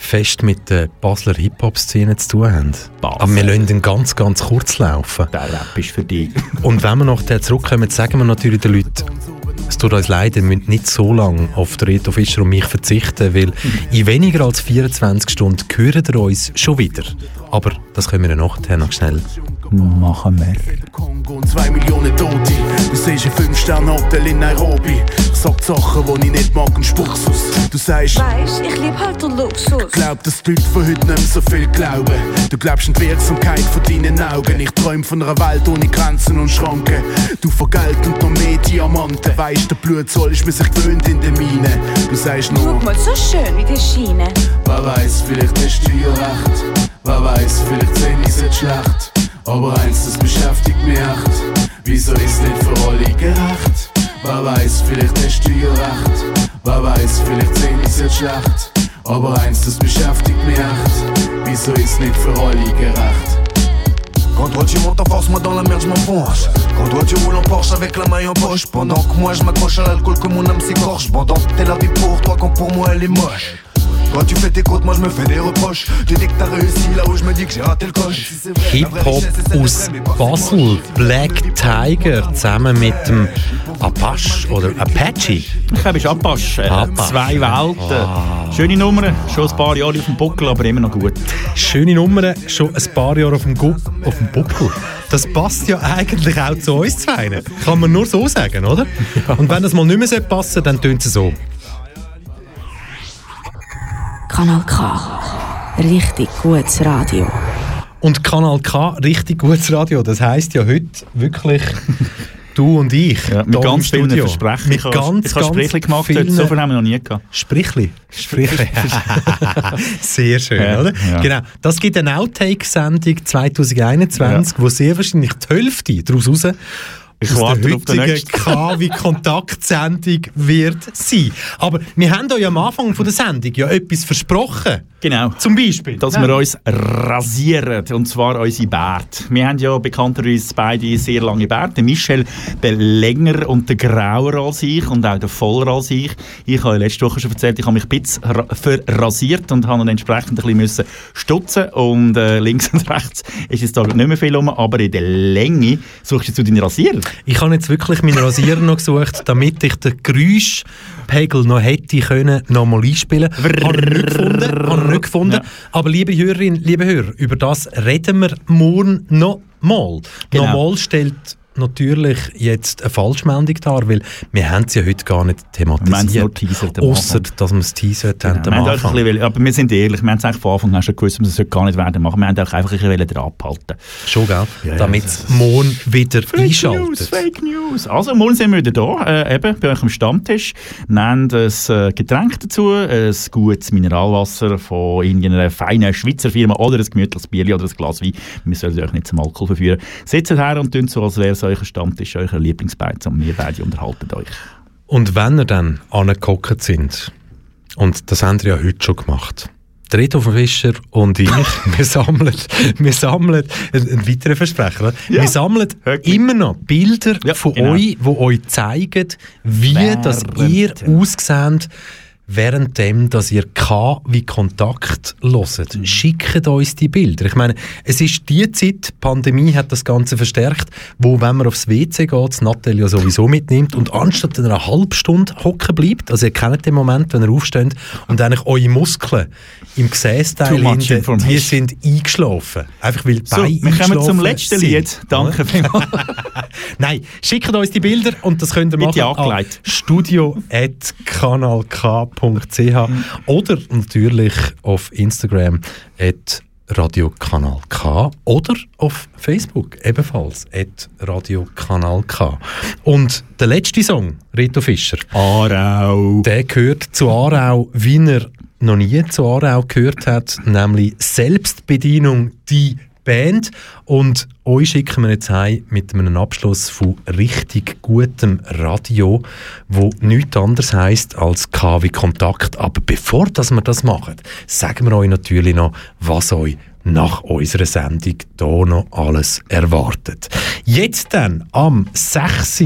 fest mit der Basler Hip-Hop-Szene zu tun hat. Basel. Aber wir lassen den ganz, ganz kurz laufen. Der Rap ist für dich. Und wenn wir nachher zurückkommen, sagen wir natürlich den Leuten, es tut uns leid, ihr müsst nicht so lange auf Reto Fischer und mich verzichten, weil in weniger als 24 Stunden hören ihr uns schon wieder. Aber das können wir nachher noch schnell. Machen wir. Kongo und zwei Millionen Tote. Du siehst ein Fünf-Sterne-Hotel in Nairobi. Ich sag Sachen, die ich nicht mag und spuck's aus. Du sagst, Weisst, ich lieb halt den Luxus. glaub, dass die Leute von heute nicht mehr so viel glauben. Du glaubst an die Wirksamkeit von deinen Augen. Ich träum von einer Welt ohne Grenzen und Schranken. Du von Geld und noch mehr Diamanten. Weisst, der Blutzoll ist mir sich gewöhnt in der Mine. Du sagst nur, mal, so schön wie die Schiene. wer weiß, vielleicht ist du ja recht. Wer weiß, vielleicht sehen ich nicht schlecht. Aber eins, das beschäftigt mich echt. Wieso ist nicht für alle gerecht? Wer weiß, vielleicht hast du ja recht. Wer weiß, vielleicht sehen ich nicht schlecht. Aber eins, das beschäftigt mich echt. Wieso ist nicht für alle gerecht? Quand toi tu montes en force, moi dans la merde je m'enfonce Quand toi tu roules en Porsche avec la maille en poche Pendant que moi je m'accroche à l'alcool que mon âme s'écorche Pendant que t'es la vie pour toi quand pour moi elle est moche Toi tu fais tes côtes, moi je me fais des reproches Tu dis que t'as réussi là où je me dis que j'ai raté le coche Hip-Hop aus Basel, Black Tiger, zusammen mit dem Apache oder Apache. Ich glaube, es ist Apache. Apache. Zwei Welten. Schöne Nummer, schon ein paar Jahre auf dem Buckel, aber immer noch gut. Schöne Nummer, schon ein paar Jahre auf dem, Gu auf dem Buckel. Das passt ja eigentlich auch zu uns zwei. Kann man nur so sagen, oder? Und wenn das mal nicht mehr passen sollte, dann tönt es so. Kanal K. Richtig gutes Radio. Und Kanal K, richtig gutes Radio. Das heisst ja heute wirklich du und ich. Ja, mit ganz vielen Studio. Versprechen. Mit ich habe ganz, ich habe ganz Sprechli gemacht, vielen so viel haben wir noch nie gehabt. Sprichli. Sprichli. sehr schön, Ja, oder? ja. Genau. Das gibt eine Outtake-Sendung 2021, wo sehr wahrscheinlich die Hälfte daraus raus Ich aus der heutigen nächsten. KW Kontaktsendung wird sein. Aber wir haben euch am Anfang von der Sendung ja etwas versprochen. Genau. Zum Beispiel. Dass Ja. wir uns rasieren, und zwar unsere Bärte. Wir haben ja bekannterweise beide sehr lange Bärte. Michel, der länger und der grauer als ich und auch der voller als ich. Ich habe letzte Woche schon erzählt, ich habe mich ein bisschen ra- verrasiert und habe dann entsprechend ein bisschen müssen stutzen und äh, links und rechts ist jetzt da nicht mehr viel rum, aber in der Länge suchst du deinen Rasierer. Ich habe jetzt wirklich meinen Rasierer noch gesucht, damit ich den Geräuschpegel noch hätte können, nochmal einspielen können. Habe ich nicht gefunden. Nicht gefunden. Ja. Aber liebe Hörerinnen, liebe Hörer, über das reden wir morgen noch mal. Genau. Nochmal stellt natürlich jetzt eine Falschmeldung da, weil wir haben es ja heute gar nicht thematisiert. Außer, dass wir es teasert haben genau. wir haben bisschen, Aber wir sind ehrlich, wir haben es eigentlich von Anfang an schon gewusst, dass wir es gar nicht werden machen. Wir haben einfach ein bisschen dran abhalten. Schon, gell? Ja, Damit es morgen wieder Fake einschaltet. News, Fake News. Also, morgen sind wir wieder da, äh, eben bei euch am Stammtisch. Nehmt ein äh, Getränk dazu, ein gutes Mineralwasser von irgendeiner feinen Schweizer Firma oder ein gemütliches Bier oder ein Glas Wein. Wir sollen euch nicht zum Alkohol verführen. Sitzt her und tun so, als wäre es euer Stammtisch, euer Lieblingsbeiz und wir beide unterhalten euch. Und wenn ihr dann angeguckt sind, und das haben wir ja heute schon gemacht, der Reto Fischer und ich, wir sammeln, wir sammeln, ein, weiterer Versprecher, ja. wir sammeln immer noch Bilder ja, von genau. euch, die euch zeigen, wie Während. das ihr ausseht, währenddem, dass ihr K wie Kontakt hört. Mhm. Schickt uns die Bilder. Ich meine, es ist die Zeit, die Pandemie hat das Ganze verstärkt, wo, wenn man aufs WC geht, das Natalia sowieso mitnimmt und anstatt einer halben Stunde hocken bleibt, also ihr kennt den Moment, wenn ihr aufsteht und eigentlich eure Muskeln im Gesäßteil die sind eingeschlafen. Einfach weil so, Beine wir kommen zum letzten sind. Lied. Danke vielmals. Nein, schickt uns die Bilder und das könnt ihr Mit machen an studio.kanalk.com radio.ch oder natürlich auf Instagram at Radiokanal K oder auf Facebook ebenfalls at Radiokanal K. Und der letzte Song, Rito Fischer, Arau, der gehört zu Arau, wie er noch nie zu Arau gehört hat, nämlich Selbstbedienung, die Band. Und euch schicken wir jetzt heim mit einem Abschluss von richtig gutem Radio, wo nichts anderes heisst als KW Kontakt. Aber bevor dass wir das machen, sagen wir euch natürlich noch, was euch nach unserer Sendung hier noch alles erwartet. Jetzt dann am 6.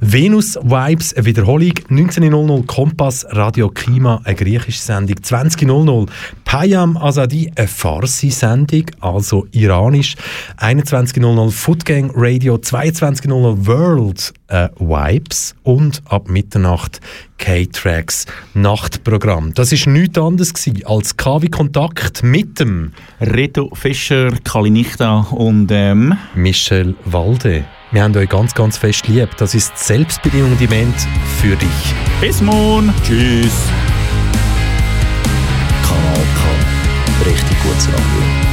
Venus Vibes, eine Wiederholung, 19.00 Kompass, Radio Klima, eine griechische Sendung, 20.00 Payam Azadi, eine Farsi-Sendung, also iranisch, 21.00 Footgang Radio, 22.00 World äh, Vibes und ab Mitternacht K-Tracks Nachtprogramm. Das ist nichts anderes gewesen als KW Kontakt mit dem Reto Fischer, Kalinichta und ähm, Michel Walde. Wir haben euch ganz, ganz fest lieb. Das ist Selbstbedienung Dement für dich. Bis morgen. Tschüss. Kanal K. Richtig gutes Radio.